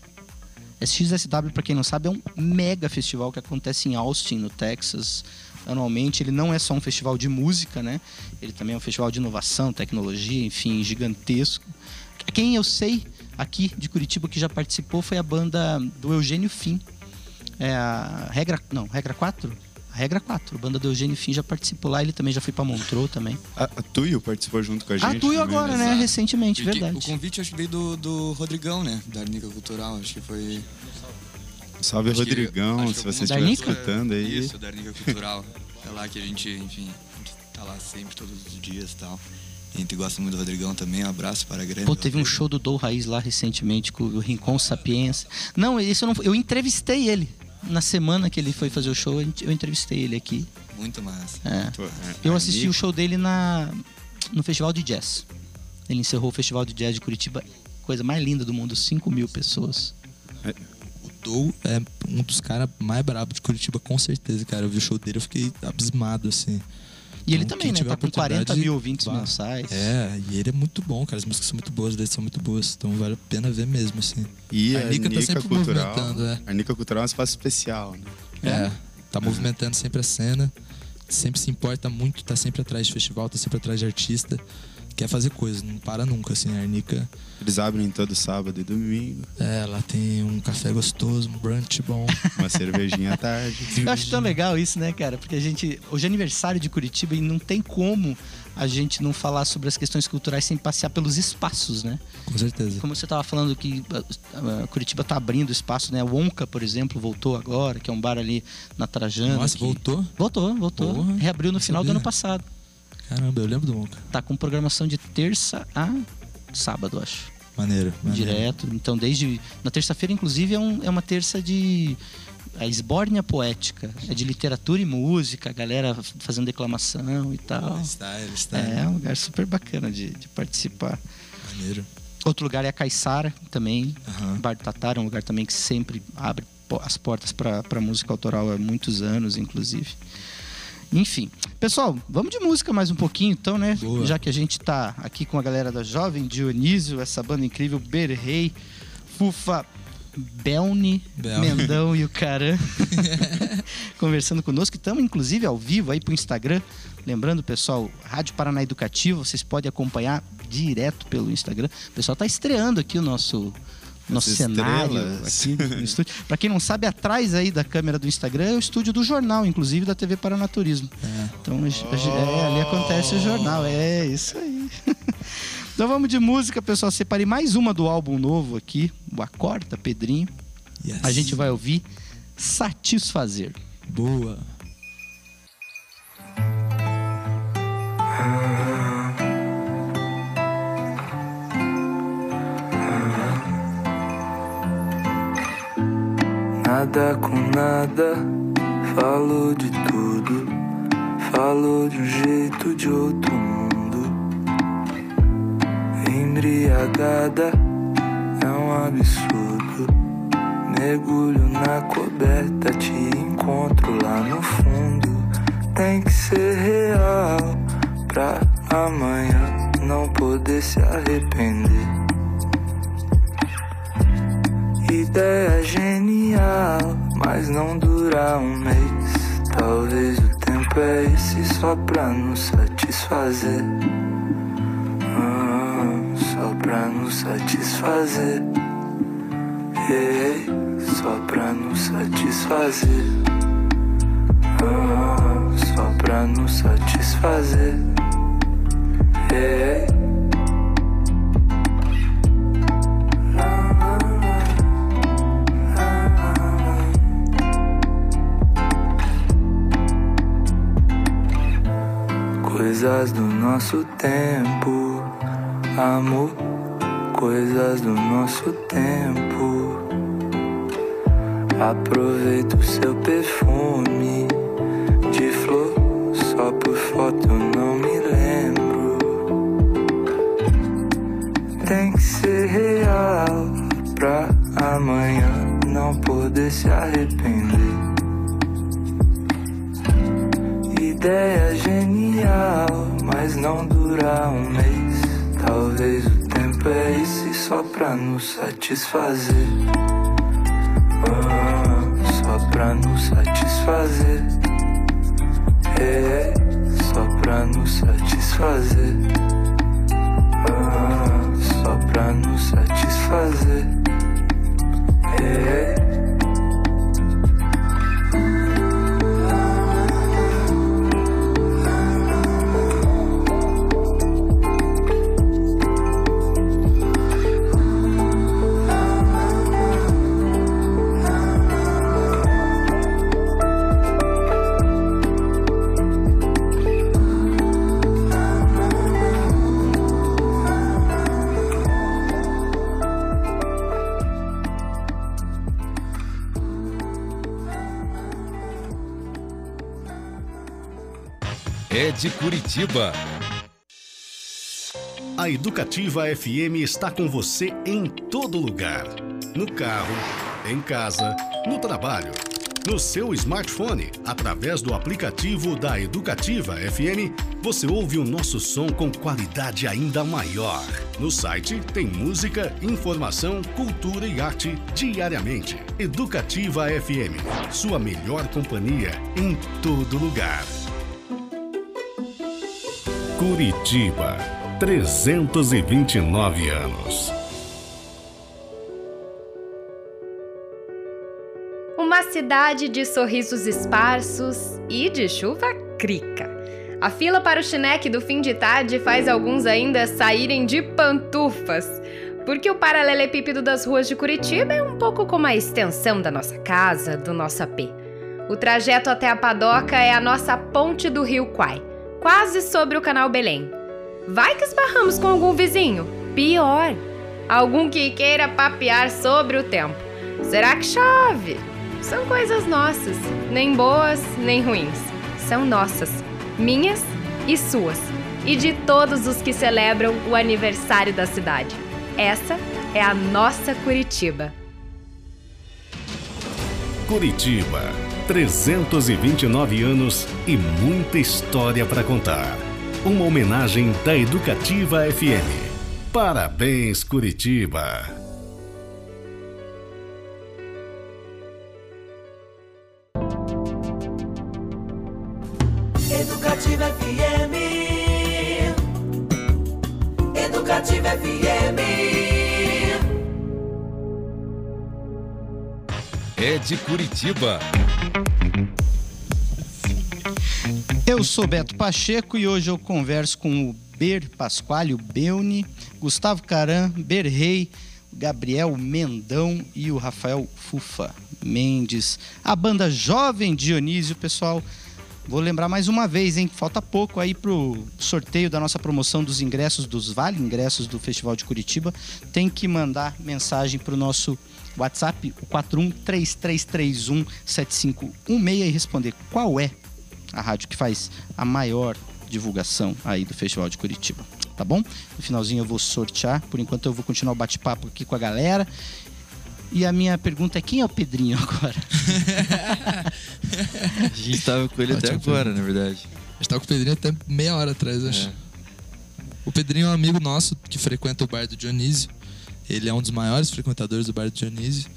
SXSW, pra quem não sabe, é um mega festival que acontece em Austin, no Texas. Anualmente, ele não é só um festival de música, né? Ele também é um festival de inovação, tecnologia, enfim, gigantesco. Quem eu sei aqui de Curitiba que já participou foi a banda do Eugênio Fim. É a Regra. Não, Regra 4? A Regra 4. A banda do Eugênio Fim já participou lá. Ele também já foi pra Montreux também. A, a Tuyo participou junto com a gente. Ah, tu e também, agora, né? Exato. Recentemente, E que- verdade. O convite acho que veio do, do Rodrigão, né? Da Arnica Cultural. Acho que foi. Salve, acho que- Rodrigão, acho se que você estiver escutando aí. Isso, da Arnica Cultural. é (laughs) lá que a gente, enfim, a gente tá lá sempre, todos os dias e tal. A gente gosta muito do Rodrigão também. Um abraço para a grande. Pô, teve um show do Dou Raiz lá recentemente com o Rincon Sapiência. Não, isso eu não. Eu entrevistei ele. Na semana que ele foi fazer o show, eu entrevistei ele aqui. Muito massa. É. Pô, é, Eu assisti Nico- o show dele na no Festival de Jazz. Ele encerrou o Festival de Jazz de Curitiba. Coisa mais linda do mundo, 5 mil pessoas. O Dou é um dos caras mais brabos de Curitiba, com certeza, cara. Eu vi o show dele, eu fiquei abismado, assim. E ele Então, também, né? Tá com 40 oportunidade, mil ouvintes vá. mensais. É, e ele é muito bom, cara. As músicas são muito boas, as letras são muito boas. Então vale a pena ver mesmo, assim. E A a Nica Nica, tá sempre Cultural. movimentando, é. A Nica Cultural é um espaço especial, né? É, tá movimentando sempre a cena, sempre se importa muito, tá sempre atrás de festival, tá sempre atrás de artista. Quer fazer coisa, não para nunca, assim. A Arnica, Eles abrem todo sábado e domingo, é, ela tem um café gostoso, um brunch bom. uma cervejinha à tarde. Eu acho tão legal isso, né, cara? Porque a gente. Hoje é aniversário de Curitiba e não tem como a gente não falar sobre as questões culturais sem passear pelos espaços, né? Com certeza. Como você tava falando que ah, ah, Curitiba tá abrindo espaço, né? O Onca, por exemplo, voltou agora, que é um bar ali na Trajana. Nossa, que- voltou? Voltou, voltou. Porra, Reabriu no final do sabia. ano passado. Caramba, eu lembro do Monca. Tá com programação de terça a sábado, acho. Maneiro, maneiro. Direto. Então, desde. Na terça-feira, inclusive, é, um- é uma terça de. A esbórnia poética. É de literatura e música, a galera fazendo declamação e tal. Style, style. É um lugar super bacana de, de participar. Maneiro. Outro lugar é a Caiçara também. Aham. Bar do Tatara, um lugar também que sempre abre as portas para música autoral há muitos anos, inclusive. Enfim. Pessoal, vamos de música mais um pouquinho, então, né? Boa. Já que a gente tá aqui com a galera da Jovem Dionísio, essa banda incrível, Berrei, Fufa, Belni. Mendão e o Caran (laughs) conversando conosco. Estamos, inclusive, ao vivo aí pro Instagram. Lembrando, pessoal, Rádio Paraná Educativa, vocês podem acompanhar direto pelo Instagram. O pessoal tá estreando aqui o nosso nosso As cenário aqui no estúdio. (laughs) Pra quem não sabe, atrás aí da câmera do Instagram é o estúdio do jornal, inclusive da TV Paranaturismo. Então, a gente- a gente- é, ali acontece o jornal. É isso aí. (laughs) então vamos de música, pessoal. Separei mais uma do álbum novo aqui, o Acorda, Pedrinho. Yes. A gente vai ouvir Satisfazer. Boa. Nada com nada, falou de tudo. Falou de um jeito de outro mundo. Embriagada é um absurdo. Mergulho na coberta, te encontro lá no fundo. Tem que ser real pra amanhã não poder se arrepender. Ideia genial, mas não dura um mês. Talvez o tempo é esse só pra nos satisfazer. Ah, só pra nos satisfazer. Ei, só pra nos satisfazer. Ah, só pra nos satisfazer. Ei. coisas do nosso tempo. Amor, coisas do nosso tempo. Aproveito o seu perfume de flor, só por foto não me lembro. Tem que ser real pra amanhã não poder se arrepender. Ideia genial mas não dura um mês. Talvez o tempo é esse só pra nos satisfazer. Ah, só pra nos satisfazer. É, só pra nos satisfazer. Ah, só pra nos satisfazer. É. de Curitiba. A Educativa FM está com você em todo lugar. No carro, em casa, no trabalho, no seu smartphone, através do aplicativo da Educativa FM, você ouve o nosso som com qualidade ainda maior. No site tem música, informação, cultura e arte diariamente. Educativa FM, sua melhor companhia em todo lugar. Curitiba, 329 anos. Uma cidade de sorrisos esparsos e de chuva crica. A fila para o chineque do fim de tarde faz alguns ainda saírem de pantufas, porque o paralelepípedo das ruas de Curitiba é um pouco como a extensão da nossa casa, do nosso AP. O trajeto até a padoca é a nossa ponte do rio Quai, quase sobre o canal Belém. Vai que esbarramos com algum vizinho? Pior, algum que queira papear sobre o tempo. Será que chove? São coisas nossas, nem boas nem ruins. São nossas, minhas e suas, e de todos os que celebram o aniversário da cidade. Essa é a nossa Curitiba. Curitiba, 329 anos e muita história para contar. Uma homenagem da Educativa FM. Parabéns, Curitiba! De Curitiba. Eu sou Beto Pacheco e hoje eu converso com o Ber Pasquale, o Beuni, Gustavo Caran, Ber Rei, Gabriel Mendão e o Rafael Fufa Mendes. A banda Jovem Dionísio, pessoal. Vou lembrar mais uma vez, hein? Falta pouco aí pro sorteio da nossa promoção dos ingressos, dos Vale Ingressos do Festival de Curitiba. Tem que mandar mensagem pro nosso WhatsApp, o 4133317516 e responder qual é a rádio que faz a maior divulgação aí do Festival de Curitiba, tá bom? No finalzinho eu vou sortear, por enquanto eu vou continuar o bate-papo aqui com a galera. E a minha pergunta é: quem é o Pedrinho agora? (laughs) A gente tava com ele até Ótimo agora, na verdade. A gente tava com o Pedrinho até meia hora atrás, acho. É. O Pedrinho é um amigo nosso que frequenta o bar do Dionísio. Ele é um dos maiores frequentadores do bar do Dionísio.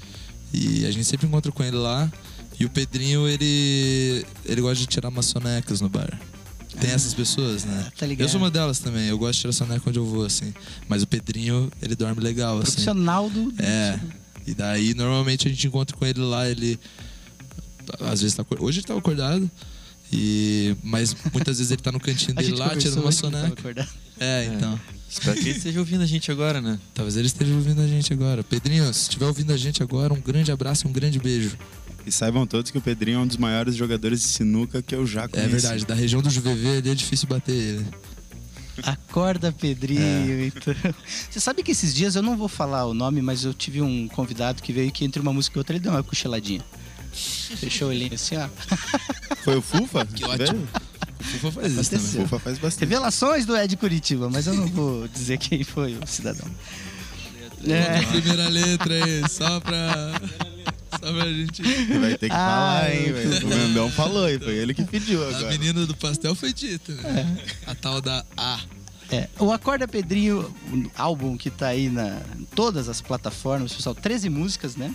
E a gente sempre encontra com ele lá. E o Pedrinho, ele, ele gosta de tirar umas sonecas no bar. Tem essas pessoas, né? tá ligado. Eu sou uma delas também. Eu gosto de tirar soneca onde eu vou, assim. Mas o Pedrinho, ele dorme legal, assim. Profissional do. É. E daí, normalmente, a gente encontra com ele lá, ele... Às vezes tá... Hoje ele tá acordado. E... Mas muitas vezes ele tá no cantinho (laughs) dele lá, tirando uma soneca. Acordado. É, então. Espero que ele esteja ouvindo a gente agora, né? Talvez ele esteja ouvindo a gente agora. Pedrinho, se estiver ouvindo a gente agora, um grande abraço e um grande beijo. E saibam todos que o Pedrinho é um dos maiores jogadores de sinuca que eu já É conheci. verdade, da região do Juvevê ali é difícil bater ele. Acorda, Pedrinho. É. Então. Você sabe que esses dias eu não vou falar o nome, mas eu tive um convidado que veio que entre uma música e outra ele deu uma cochiladinha. Fechou o olhinho assim, ó. Foi o Fufa? (laughs) Que ótimo. Fufa faz isso O Aconteceu. também. Fufa faz bastante. Revelações do Ed Curitiba, mas eu não vou dizer quem foi o cidadão. É. A primeira letra aí, só pra. Só pra gente. Vai ter que falar, hein, velho. O Mendão falou e foi ele que pediu A agora. menina do pastel foi dita, né? A tal da A. É, o Acorda Pedrinho, o álbum que tá aí na em todas as plataformas, pessoal, 13 músicas, né?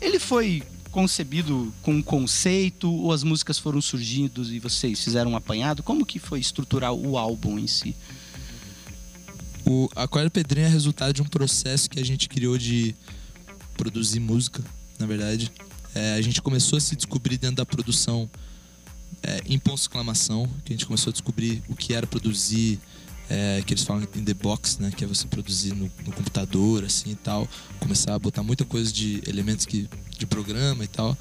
Ele foi concebido com um conceito ou as músicas foram surgindo e vocês fizeram um apanhado? Como que foi estruturar o álbum em si? O Aquário Pedrinho é resultado de um processo que a gente criou de produzir música, na verdade. É, a gente começou a se descobrir dentro da produção é, em ponto de exclamação, que a gente começou a descobrir o que era produzir, é, que eles falam in the box, né? Que é você produzir no, no computador, assim e tal. Começar a botar muita coisa de elementos que, de programa e tal.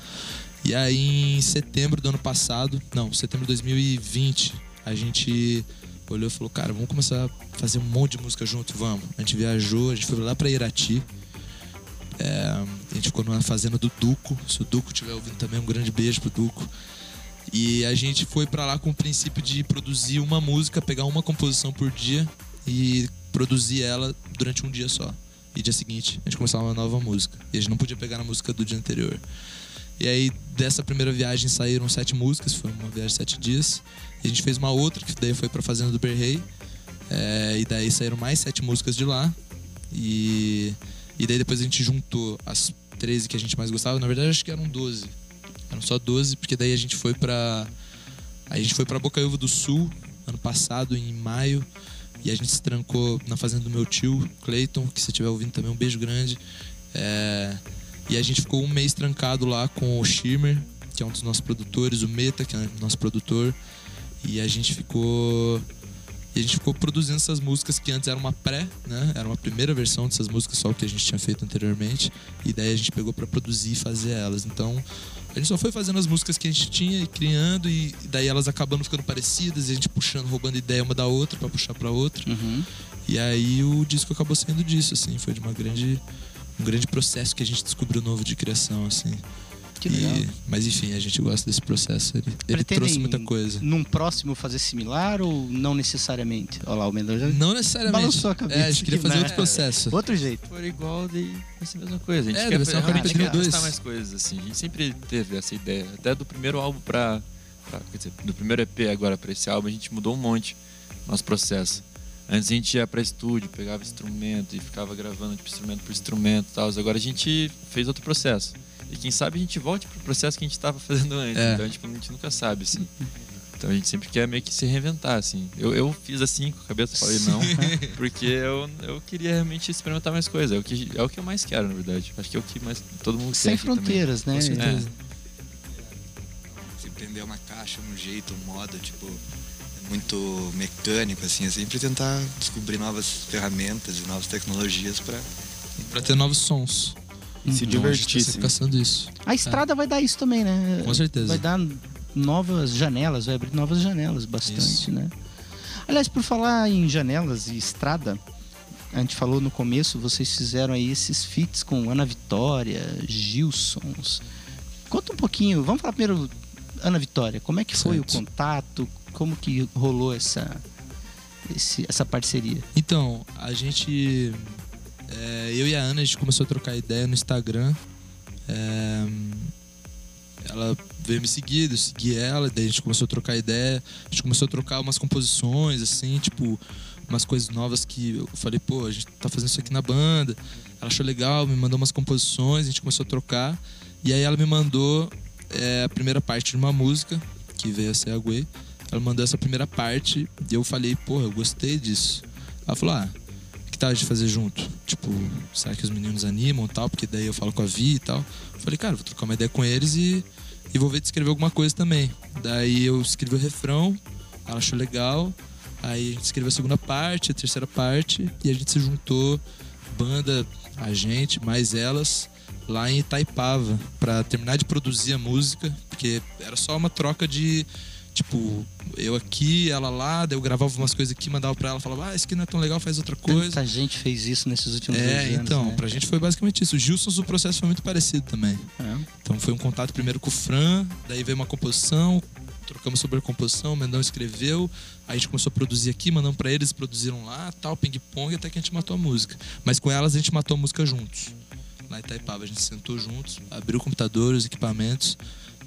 E aí em setembro do ano passado, não, setembro de 2020, a gente olhou e falou, cara, vamos começar a fazer um monte de música junto, vamos. A gente viajou, a gente foi lá pra Irati. É, a gente ficou numa fazenda do Duco. Se o Duco estiver ouvindo também, um grande beijo pro Duco. E a gente foi pra lá com o princípio de produzir uma música, pegar uma composição por dia e produzir ela durante um dia só. E dia seguinte a gente começava uma nova música. E a gente não podia pegar na música do dia anterior. E aí, dessa primeira viagem saíram sete músicas, foi uma viagem de sete dias. E a gente fez uma outra, que daí foi pra Fazenda do Berrei. É, e daí saíram mais sete músicas de lá. E, e daí depois a gente juntou as 13 que a gente mais gostava. Na verdade, acho que eram 12. Eram só 12, porque daí a gente foi pra. A gente foi pra Bocaiúva do Sul, ano passado, em maio. E a gente se trancou na fazenda do meu tio, Clayton, que se estiver ouvindo também, um beijo grande. É, e a gente ficou um mês trancado lá com o Shimmer, que é um dos nossos produtores, o Meta, que é nosso produtor. E a gente ficou. E a gente ficou produzindo essas músicas que antes era uma pré, né? Era uma primeira versão dessas músicas, só o que a gente tinha feito anteriormente. E daí a gente pegou pra produzir e fazer elas. Então, a gente só foi fazendo as músicas que a gente tinha e criando, e daí elas acabando ficando parecidas, e a gente puxando, roubando ideia uma da outra pra puxar pra outra. E aí o disco acabou saindo disso, assim, foi de uma grande um grande processo que a gente descobriu novo de criação, assim. Que E- legal. mas enfim, a gente gosta desse processo. Ele, ele trouxe muita coisa. Num próximo fazer similar ou não necessariamente? Olha lá, o Mendão já Não necessariamente. balançou a cabeça. É, a gente queria fazer né? outro processo. Outro jeito. For igual, daí vai ser a mesma coisa. A gente É, quer, deve ser uma realmente Pedrinho quer testar dois. mais coisas, assim. A gente sempre teve essa ideia. Até do primeiro álbum pra... pra- quer dizer, do primeiro EP agora pra esse álbum, a gente mudou um monte nosso processo. Antes a gente ia pra estúdio, pegava instrumento e ficava gravando tipo, instrumento por instrumento e tal. Agora a gente fez outro processo. E quem sabe a gente volte pro processo que a gente tava (laughs) fazendo antes. É. Então tipo, a gente nunca sabe, assim. Então a gente sempre quer meio que se reinventar, assim. Eu, eu fiz assim com a cabeça, falei não, (laughs) porque eu, eu queria realmente experimentar mais coisas. É o, que, é o que eu mais quero, na verdade. Acho que é o que mais todo mundo Sem quer. também. fronteiras, né? Com certeza. Se prender uma caixa, um jeito, um modo, tipo, é muito mecânico, assim. É sempre tentar descobrir novas ferramentas e novas tecnologias pra. Pra ter novos sons. E se a gente divertir, tá sim. caçando isso. A estrada vai dar isso também, né? Com certeza. Vai dar novas janelas, vai abrir novas janelas bastante, Isso. né? Aliás, por falar em janelas e estrada, a gente falou no começo, vocês fizeram aí esses feats com Ana Vitória, Gilsons. Conta um pouquinho, vamos falar primeiro Ana Vitória, como é que foi Certo. o contato, como que rolou essa esse- essa parceria? Então, a gente. É, eu e a Ana, a gente começou a trocar ideia no Instagram. É, ela veio me seguir, eu segui ela, daí a gente começou a trocar ideia. A gente começou a trocar umas composições, assim, tipo, umas coisas novas que eu falei, pô, a gente tá fazendo isso aqui na banda. Ela achou legal, me mandou umas composições, a gente começou a trocar. E aí ela me mandou é, a primeira parte de uma música, que veio a ser a Gui. Ela mandou essa primeira parte e eu falei, pô, eu gostei disso. Ela falou, ah, tal de fazer junto? Tipo, será que os meninos animam e tal? Porque daí eu falo com a Vi e tal. Falei, cara, vou trocar uma ideia com eles e, e vou ver de escrever alguma coisa também. Daí eu escrevi o refrão, ela achou legal. Aí a gente escreveu a segunda parte, a terceira parte, e a gente se juntou, banda, a gente, mais elas, lá em Itaipava, pra terminar de produzir a música, porque era só uma troca de. Tipo, eu aqui, ela lá, daí eu gravava umas coisas aqui, mandava pra ela, falava, ah, isso aqui não é tão legal, faz outra coisa. Tanta gente fez isso nesses últimos É, anos, então, né? pra gente foi basicamente isso. O Gilson, o processo foi muito parecido também. É. Então foi um contato primeiro com o Fran, daí veio uma composição, trocamos sobre a composição, o Mendão escreveu, aí a gente começou a produzir aqui, mandamos pra eles, produziram lá, tal, ping-pong, até que a gente matou a música. Mas com elas a gente matou a música juntos. lá em Itaipava. A gente sentou juntos, abriu o computador, os equipamentos,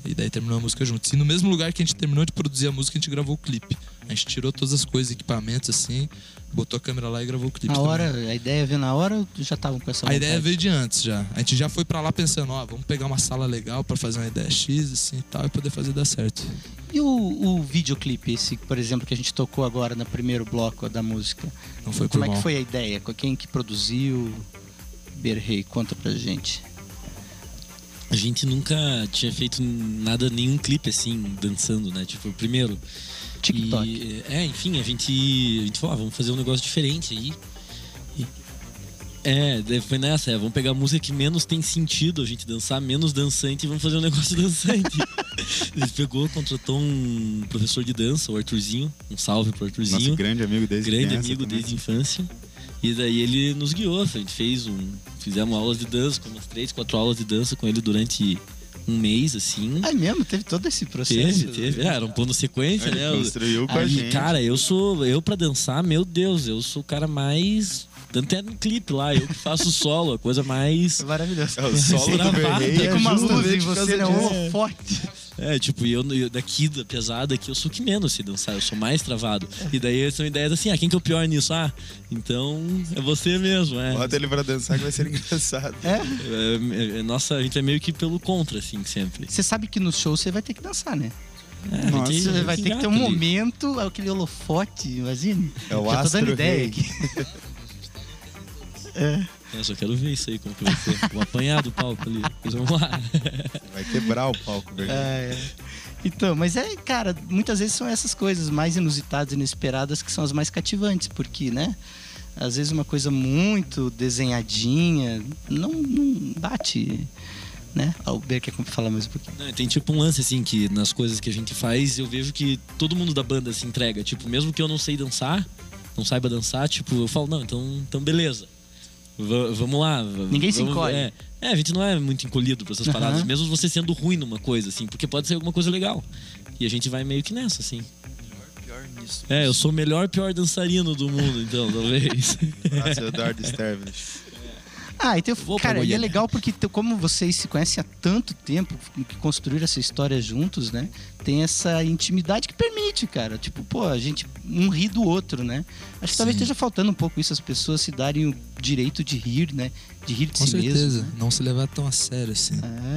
e daí terminou a música juntos. E no mesmo lugar que a gente terminou de produzir a música, a gente gravou o clipe. A gente tirou todas as coisas, equipamentos, assim, botou a câmera lá e gravou o clipe. Na também. hora, a ideia veio na hora ou já estavam com essa A ideia vontade? veio de antes já. A gente já foi pra lá pensando, ó, vamos pegar uma sala legal pra fazer uma ideia X, assim e tal, e poder fazer dar certo. E o, o videoclipe, esse, por exemplo, que a gente tocou agora no primeiro bloco da música? Não foi por Como é que mal. foi a ideia? Com Quem que produziu? Berrei, conta pra gente. A gente nunca tinha feito nada, nenhum clipe assim, dançando, né? Tipo, o primeiro. TikTok. E, é, enfim, a gente, a gente falou, ah, vamos fazer um negócio diferente aí. E- é, foi nessa, é, vamos pegar a música que menos tem sentido a gente dançar, menos dançante e vamos fazer um negócio (laughs) dançante. gente pegou, contratou um professor de dança, o Arthurzinho, um salve pro Arthurzinho. Nosso grande amigo desde grande amigo também. desde a infância. E daí ele nos guiou, a gente fez um. Fizemos aulas de dança, com umas três, quatro aulas de dança com ele durante um mês, assim. Ah, mesmo? Teve todo esse processo? Teve, teve. É, era um plano sequência, Ele né? construiu com a Aí, gente. Cara, eu sou. Eu pra dançar, meu Deus, eu sou o cara mais. Tanto é no clipe lá, eu que faço (laughs) solo, a coisa mais. Maravilhoso. É o solo do Travada. Berrei Fica é uma luz por você, né? Um disso. holofote. É, tipo, eu, eu daqui da pesada aqui, eu sou o que menos se dançar, eu sou mais travado. E daí são ideias assim, ah, quem que é o pior nisso? Ah, então é você mesmo, é. Bota ele pra dançar que vai ser (laughs) engraçado. É? É, é, Nossa, a gente é meio que pelo contra, assim, sempre. Você sabe que no show você vai ter que dançar, né? É, Nossa, vai ter que ter um ali. momento, aquele holofote, imagine. É o Já tô dando astro ideia aqui. (laughs) É, só quero ver isso aí, como que vai ser. Vou apanhar do palco ali. Mas vamos lá. Vai quebrar o palco, Berrei. É, é. Então, mas é, cara, muitas vezes são essas coisas mais inusitadas, inesperadas que são as mais cativantes, porque, né? Às vezes uma coisa muito desenhadinha não, não bate, né? O Ber quer falar mais um pouquinho. Não, tem tipo um lance assim que nas coisas que a gente faz, eu vejo que todo mundo da banda se entrega. Tipo, mesmo que eu não sei dançar, não saiba dançar, tipo, eu falo, não, então, então beleza. Va- vamos lá. Ninguém se encolhe. É, É, a gente não é muito encolhido pra essas paradas, mesmo você sendo ruim numa coisa, assim, porque pode ser alguma coisa legal. E a gente vai meio que nessa, assim. Pior nisso. É, eu sou o melhor pior dançarino do mundo, então, talvez. (laughs) Nossa, o Eduardo Sterblitch. Ah, então, Vou cara, e é legal porque como vocês se conhecem há tanto tempo, que construíram essa história juntos, né? Tem essa intimidade que permite, cara. Tipo, pô, a gente um ri do outro, né? Acho que talvez Sim. esteja faltando um pouco isso, as pessoas se darem o direito de rir, né? De rir de Com si certeza. mesmo. né? Não se levar tão a sério assim.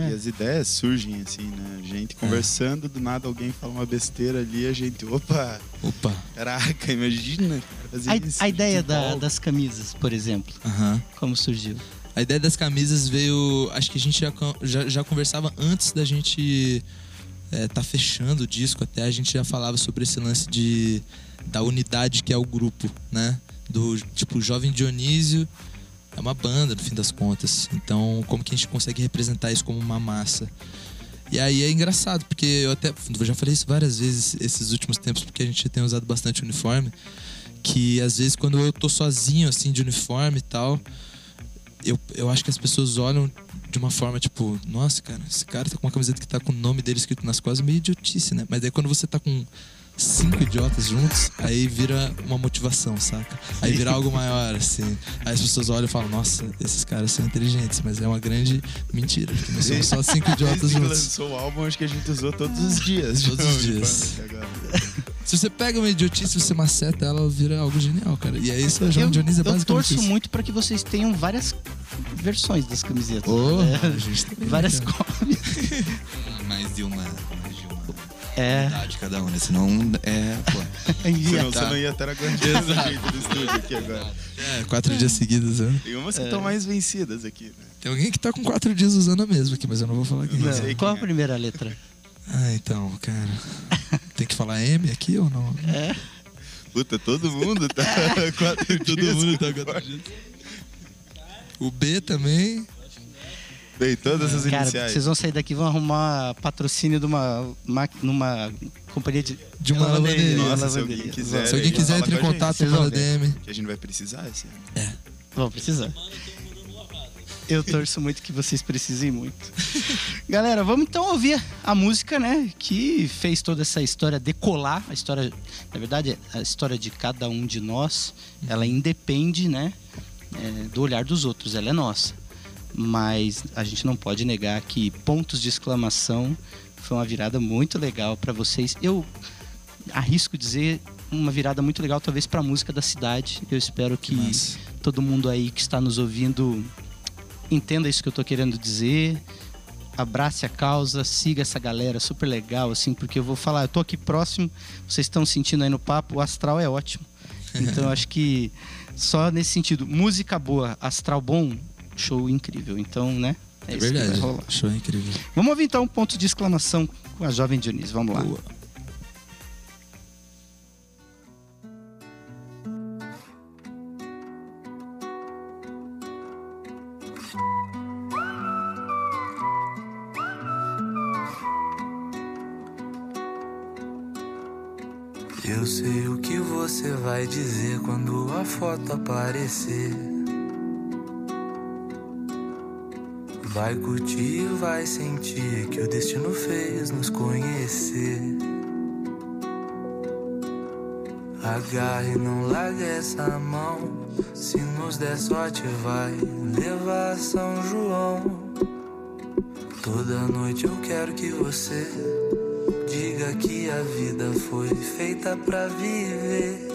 E É. as ideias surgem assim, né? A gente conversando, do nada alguém fala uma besteira ali, a gente, opa, Opa. caraca, imagina. fazer A, isso, a ideia da- das camisas, por exemplo, Aham. como surgiu? A ideia das camisas veio. Acho que a gente já, já, já conversava antes da gente é, tá fechando o disco, até a gente já falava sobre esse lance de da unidade que é o grupo, né? Do tipo, Jovem Dionísio é uma banda, no fim das contas. Então, como que a gente consegue representar isso como uma massa? E aí é engraçado, porque eu até eu já falei isso várias vezes esses últimos tempos, porque a gente tem usado bastante uniforme, que às vezes quando eu tô sozinho assim de uniforme e tal, eu, eu acho que as pessoas olham de uma forma tipo, nossa, cara, esse cara tá com uma camiseta que tá com o nome dele escrito nas costas, meio idiotice, né? Mas daí quando você tá com cinco idiotas juntos, aí vira uma motivação, saca? Aí vira algo maior, assim. Aí as pessoas olham e falam, nossa, esses caras são inteligentes, mas é uma grande mentira, nós somos só cinco idiotas (laughs) juntos. lançou o álbum, acho que a gente usou todos os dias. Todos os dias. (laughs) Se você pega uma idiotice, você maceta ela, vira algo genial, cara. E é isso, a João eu, Dionísio é eu basicamente torço isso. muito para que vocês tenham várias versões das camisetas. Oh, É, a gente também, várias cópias. (laughs) Mais de uma. É. unidade cada uma, né? Senão é. Pô. (laughs) Senão Tá. você não ia estar aguentando o jeito do estúdio aqui agora. É, quatro dias seguidos, né? Tem umas que É. estão mais vencidas aqui, né? Tem alguém que tá com quatro dias usando a mesma aqui, mas eu não vou falar aqui. Não Não. sei Qual a quem é. primeira letra? (laughs) Ah, então, cara. (laughs) Tem que falar M aqui ou não? É. Puta, todo mundo tá quatro Todo dias. mundo tá com quatro dias. O B também. Bem, todas as Cara, iniciais. vocês vão sair daqui e vão arrumar patrocínio de uma, ma- numa companhia de. De uma lavanderia. Nossa, se lavanderia. alguém quiser, Se alguém quiser, entre em contato Vocês com vão a ver. DM. Que a gente vai precisar esse ano. Vão precisar. Eu torço muito que vocês precisem muito. (laughs) Galera, vamos então ouvir a música, né? Que fez toda essa história decolar. A história, na verdade, a história de cada um de nós, ela independe, né? é, do olhar dos outros, ela é nossa. Mas a gente não pode negar que pontos de exclamação foi uma virada muito legal para vocês. Eu arrisco dizer uma virada muito legal talvez para a música da cidade. Eu espero que, todo mundo aí que está nos ouvindo entenda isso que eu tô querendo dizer. Abrace a causa, siga essa galera, super legal, assim, porque eu vou falar, eu tô aqui próximo, vocês estão sentindo aí no papo, o astral é ótimo. (laughs) Então eu acho que só nesse sentido, música boa, astral bom, show incrível. Então, né? É, isso que vai verdade. rolar. Show incrível. Vamos ouvir então um ponto de exclamação com a jovem Dionísio. Vamos lá. Boa. Eu sei o que você vai dizer quando a foto aparecer. Vai curtir, vai sentir que o destino fez nos conhecer. Agarre, não largue essa mão. Se nos der sorte, vai levar São João. Toda noite eu quero que você diga que a vida foi feita pra viver.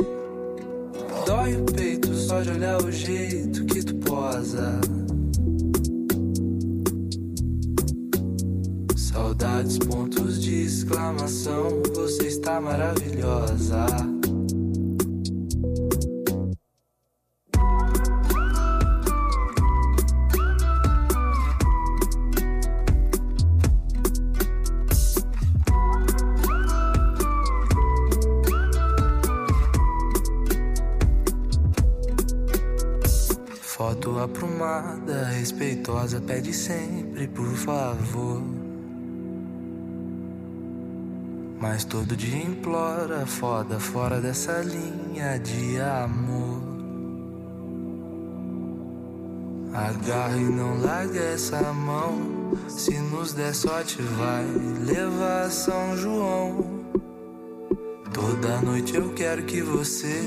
Dói o peito só de olhar o jeito que tu posa. Saudades, pontos de exclamação. Você está maravilhosa. Foto aprumada, respeitosa, pede sempre por favor. Mas todo dia implora, foda fora dessa linha de amor. Agarre e não larga essa mão. Se nos der sorte, vai levar São João. Toda noite eu quero que você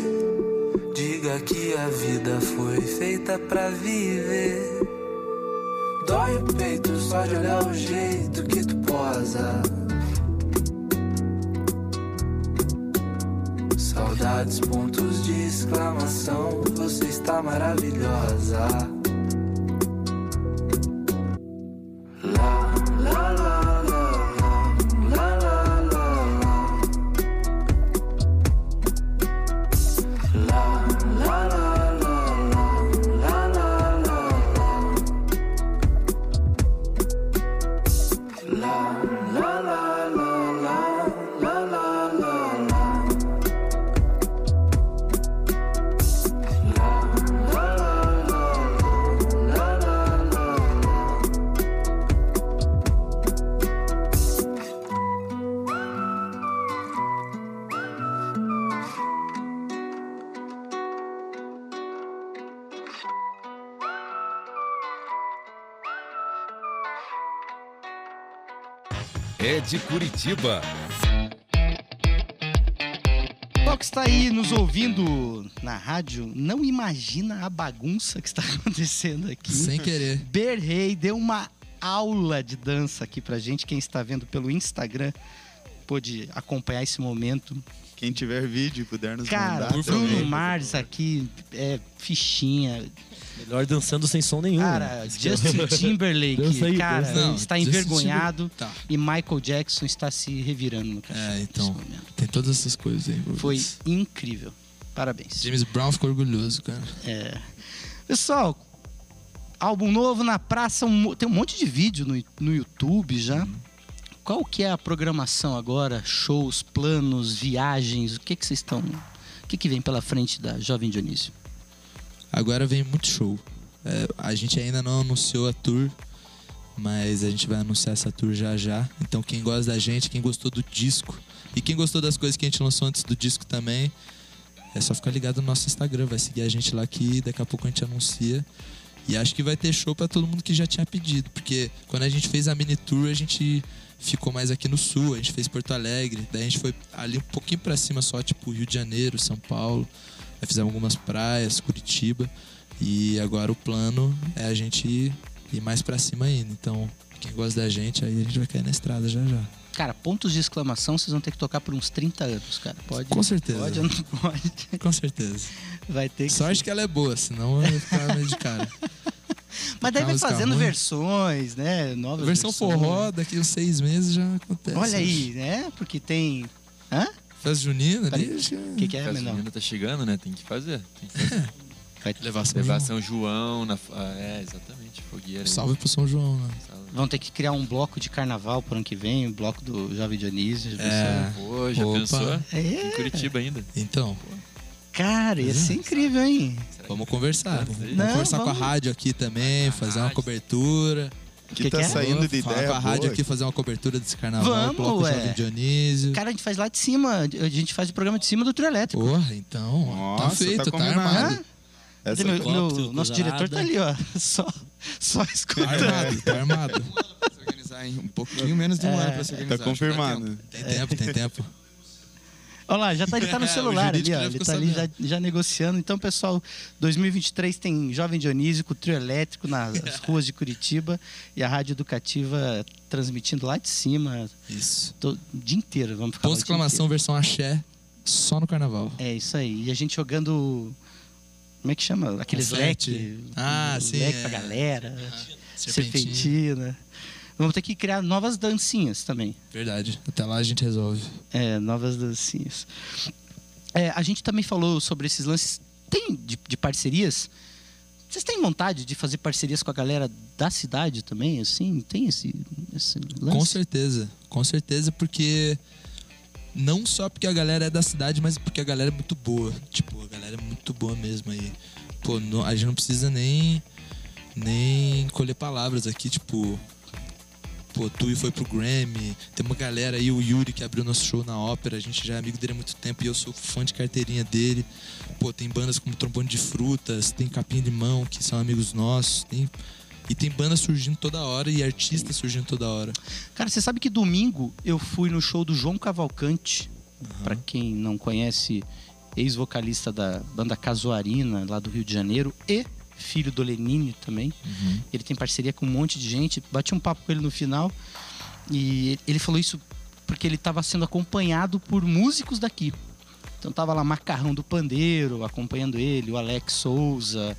diga que a vida foi feita pra viver. Dói o peito só de olhar o jeito que tu posa. Saudades, pontos de exclamação. Você está maravilhosa. Curitiba. Qual que está aí nos ouvindo na rádio não imagina a bagunça que está (laughs) acontecendo aqui. Sem querer. Berrei deu uma aula de dança aqui pra gente. Quem está vendo pelo Instagram pôde acompanhar esse momento. Quem tiver vídeo e puder nos Cara, mandar Bruno também. Mars aqui, é fichinha. Melhor dançando sem som nenhum. Cara, né? Justin (laughs) Timberlake, aí, cara. Não, está Justin envergonhado Tá. e Michael Jackson está se revirando no cachorro. É, então. Tem todas essas coisas aí. Foi incrível. Parabéns. James Brown ficou orgulhoso, cara. É. Pessoal, álbum novo na praça, um tem um monte de vídeo no, no YouTube já. Qual que é a programação agora? Shows, planos, viagens? O que que vocês estão... O que que vem pela frente da Jovem Dionísio? Agora vem muito show. É, a gente ainda não anunciou a tour, mas a gente vai anunciar essa tour já já. Então quem gosta da gente, quem gostou do disco e quem gostou das coisas que a gente lançou antes do disco também, é só ficar ligado no nosso Instagram, vai seguir a gente lá que daqui a pouco a gente anuncia. E acho que vai ter show pra todo mundo que já tinha pedido, porque quando a gente fez a mini tour, a gente ficou mais aqui no sul, a gente fez Porto Alegre, daí a gente foi ali um pouquinho pra cima só, tipo Rio de Janeiro, São Paulo. Aí fizemos algumas praias, Curitiba. E agora o plano é a gente e mais pra cima ainda. Então, quem gosta da gente, aí a gente vai cair na estrada já já. Cara, pontos de exclamação vocês vão ter que tocar por uns 30 anos, cara. Pode. Com certeza. Pode ou não pode? Com certeza. Vai ter que. Sorte que ela é boa, senão eu ia ficar meio de cara. (laughs) Mas daí vai fazendo ruim. versões, né? Novas Versão versões. forró, daqui uns seis meses já acontece. Olha aí, né? Porque tem. Hã? Festa junina ali. O que, que é, Festa menor? junina tá chegando, né? Tem que fazer. Tem que fazer. Vai Levar São Levar João. São João na. ah, É, exatamente. Fogueira. aí. Salve pro São João, né? Salve. Vão ter que criar um bloco de carnaval pro ano que vem, um bloco do Jovem Dionísio. já É. Pô, já Opa. pensou? pensou? É. Em Curitiba ainda. Então, Cara, ia ser incrível, hein? vamos conversar. Vamos, Não, vamos conversar com a rádio aqui também, fazer uma rádio. cobertura. Que, Que tá que é? saindo de Falar ideia com a rádio boa. aqui, fazer uma cobertura desse carnaval. Vamos, ué. Jovem Dionísio. Cara, a gente faz lá de cima, a gente faz o programa de cima do trio elétrico. Porra, então, Nossa, tá feito, tá, combinado. armado. Essa Meu- meu- nosso diretor tá ali, ó. (laughs) Só, só Tá escutando. armado, tá armado. Pra se organizar em um pouquinho menos de um É, ano pra se organizar. Tá acho que dá tempo. confirmado. Tem tempo, tem tempo. Olha lá, já tá, ele tá no (laughs) celular ali, ó. Ele tá ali já, já negociando. Então, pessoal, 2023 tem Jovem Dionísio com trio elétrico nas (laughs) ruas de Curitiba e a Rádio Educativa transmitindo lá de cima Isso. o dia inteiro. Vamos ficar lá Ponto exclamação, versão axé, só no carnaval. É isso aí. E a gente jogando. Como é que chama? Aqueles leque. Ah, sim, Leque é. pra galera. Serpentina. Serpentina. Vamos ter que criar novas dancinhas também. Verdade. Até lá a gente resolve. É, novas dancinhas. É, a gente também falou sobre esses lances tem de, de parcerias. Vocês têm vontade de fazer parcerias com a galera da cidade também? Assim, tem esse, esse lance? Com certeza, com certeza, porque não só porque a galera é da cidade, mas porque a galera é muito boa. Tipo, a galera é muito boa mesmo aí. Pô, não- a gente não precisa nem nem colher palavras aqui, tipo, pô, Tui foi pro Grammy, tem uma galera aí, o Yuri que abriu nosso show na ópera, a gente já é amigo dele há muito tempo e eu sou fã de carteirinha dele. Pô, tem bandas como Trombone de Frutas, tem Capim Limão, que são amigos nossos, tem e tem bandas surgindo toda hora e artistas surgindo toda hora. Cara, você sabe que domingo eu fui no show do João Cavalcante. Pra quem não conhece, ex-vocalista da banda Casuarina, lá do Rio de Janeiro, e filho do Lenine também. Ele tem parceria com um monte de gente. Bati um papo com ele no final e ele falou isso porque ele estava sendo acompanhado por músicos daqui. Então tava lá Macarrão do Pandeiro acompanhando ele, o Alex Souza,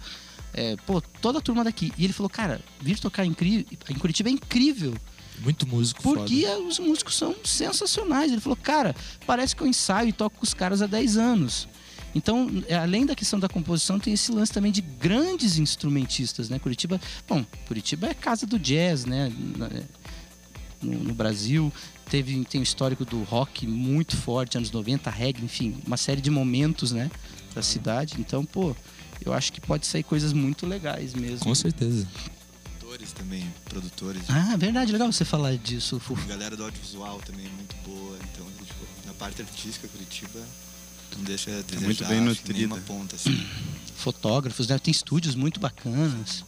é, pô, toda a turma daqui. E ele falou, cara, vir tocar em, Cri- em Curitiba é incrível. Muito músico Porque foda. os músicos são sensacionais. Ele falou, cara, parece que eu ensaio e toco com os caras há 10 anos. Então, é, além da questão da composição, tem esse lance também de grandes instrumentistas, né? Curitiba, bom, Curitiba é casa do jazz, né? É, No, no Brasil, teve tem o histórico do rock muito forte, anos 90, reggae, enfim, uma série de momentos, né? Da cidade. Então, pô, eu acho que pode sair coisas muito legais mesmo. Com certeza. Produtores também, produtores. Ah, verdade, legal você falar disso, Fufo. A galera do audiovisual também é muito boa. Então, tipo, na parte artística, Curitiba não deixa a desejar, muito bem nutrida. ponta, assim. (clears throat) fotógrafos, né? Tem estúdios muito bacanas.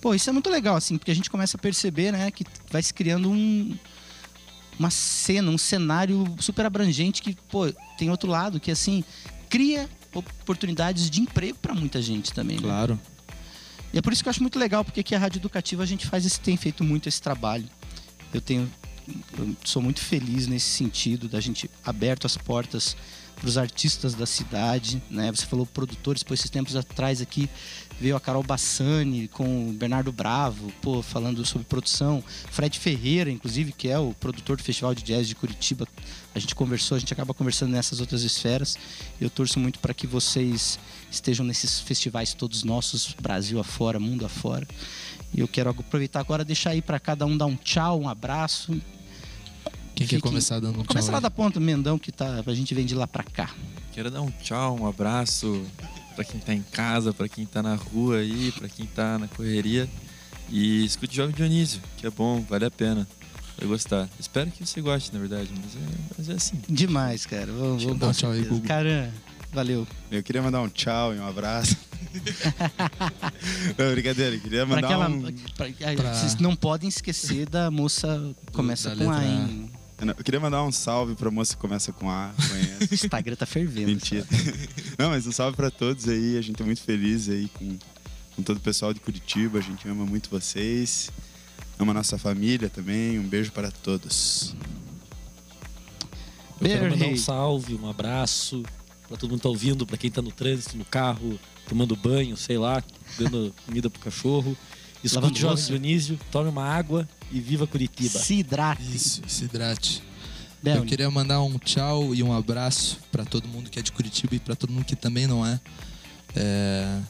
Pô, isso é muito legal, assim, porque a gente começa a perceber, né, que vai se criando um, uma cena, um cenário super abrangente que, pô, tem outro lado que, assim, cria oportunidades de emprego para muita gente também, né? Claro. E é por isso que eu acho muito legal, porque aqui a Rádio Educativa a gente faz esse, tem feito muito esse trabalho. Eu tenho. eu sou muito feliz nesse sentido, da gente aberto as portas para os artistas da cidade, né? Você falou produtores, pô, esses tempos atrás aqui veio a Carol Bassani com o Bernardo Bravo, pô, falando sobre produção. Fred Ferreira, inclusive, que é o produtor do Festival de Jazz de Curitiba. A gente conversou, a gente acaba conversando nessas outras esferas. Eu torço muito para que vocês estejam nesses festivais todos nossos, Brasil afora, mundo afora. E eu quero aproveitar agora deixar aí para cada um dar um tchau, um abraço. Quem quer Fique- começar dando um tchau? Começa lá aí? da ponta, Mendão, que tá, a gente vem de lá para cá. Quero dar um tchau, um abraço pra quem tá em casa, pra quem tá na rua aí, pra quem tá na correria. E escute Jovem Dionísio, que é bom, vale a pena. Vai gostar. Espero que você goste, na verdade, mas é, mas é assim. Demais, cara. Vamos, Deixa eu vamos dar um tchau aí, certeza. Gugu. Cara, valeu. Eu queria mandar um tchau e um abraço. (laughs) não, brincadeira, eu queria Pra mandar aquela, um... pra- Pra- Vocês não podem esquecer da moça começa da com letra A. hein? Eu queria mandar um salve pra moça que começa com A, O conhece. (laughs) Instagram tá fervendo. Mentira. (laughs) Não, mas um salve pra todos aí, a gente é muito feliz aí com, com todo o pessoal de Curitiba. A gente ama muito vocês. Ama a nossa família também. Um beijo para todos. Eu quero mandar um salve, um abraço pra todo mundo que tá ouvindo, pra quem tá no trânsito, no carro, tomando banho, sei lá, dando comida pro cachorro. Escute Jovem. Dionísio, tome uma água e viva Curitiba. Se hidrate. Isso, se hidrate. Belly. Eu queria mandar um tchau e um abraço pra todo mundo que é de Curitiba e pra todo mundo que também não é. É,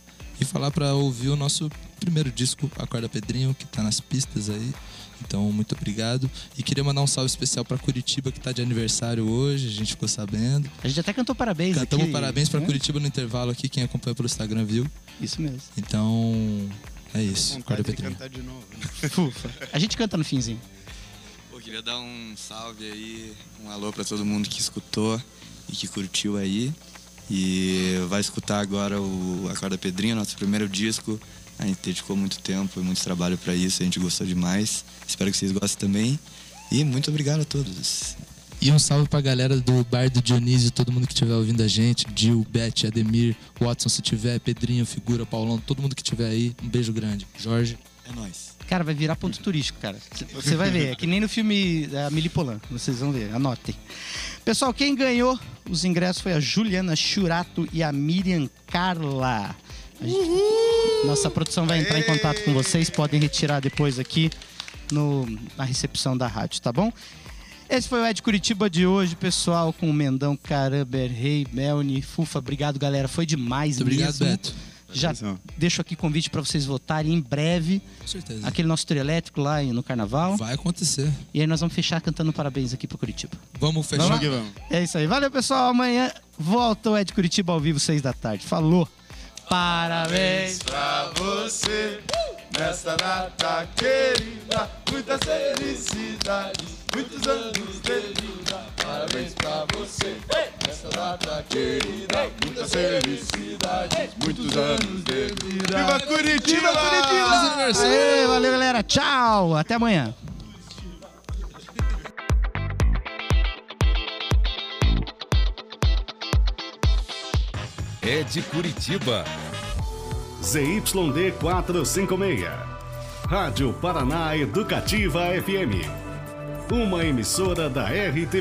E falar pra ouvir o nosso primeiro disco, Acorda Pedrinho, que tá nas pistas aí. Então, muito obrigado. E queria mandar um salve especial pra Curitiba, que tá de aniversário hoje, a gente ficou sabendo. A gente até cantou parabéns Cantamos aqui, parabéns pra né? Curitiba no intervalo aqui, quem acompanha pelo Instagram viu. Isso mesmo. Então, é isso. De Pedrinho. cantar de novo. né? (laughs) A gente canta no finzinho. Pô, queria dar um salve aí, um alô pra todo mundo que escutou e que curtiu aí. E vai escutar agora o Acorda Pedrinho, nosso primeiro disco. A gente dedicou muito tempo e muito trabalho pra isso, a gente gostou demais. Espero que vocês gostem também. E muito obrigado a todos. E um salve pra galera do Bar do Dionísio, todo mundo que estiver ouvindo a gente, Gil, Beth, Ademir, Watson se tiver, Pedrinho, Figura, Paulão, todo mundo que tiver aí, um beijo grande. Jorge. É nóis. Cara, vai virar ponto turístico, cara. Você vai ver. É que nem no filme da Milipolan. Vocês vão ver. Anotem. Pessoal, quem ganhou os ingressos foi a Juliana Churato e a Miriam Carla. A gente- Nossa produção vai entrar em contato com vocês. Podem retirar depois aqui no, na recepção da rádio, tá bom? Esse foi o Ed Curitiba de hoje, pessoal, com o Mendão, Caramber, Rei, Melni, Fufa. Obrigado, galera. Foi demais Muito obrigado, mesmo. Beto. Já Atenção. deixo aqui convite para vocês votarem em breve. Com certeza. Aquele nosso trio elétrico lá no carnaval. Vai acontecer. E aí nós vamos fechar cantando parabéns aqui para Curitiba. Vamos fechar. Vamos que vamos. É isso aí. Valeu, pessoal. Amanhã volta o Ed Curitiba ao vivo, seis da tarde. Falou. Parabéns. Pra você, nessa data querida, muitas felicidades, muitos anos de vida. Parabéns pra você, nessa data querida, muitas felicidades, muitos anos de vida. Viva Curitiba! Curitiba! Aê, valeu, galera. Tchau. Até amanhã. É de Curitiba. ZYD 456. Rádio Paraná Educativa FM. Uma emissora da RTV.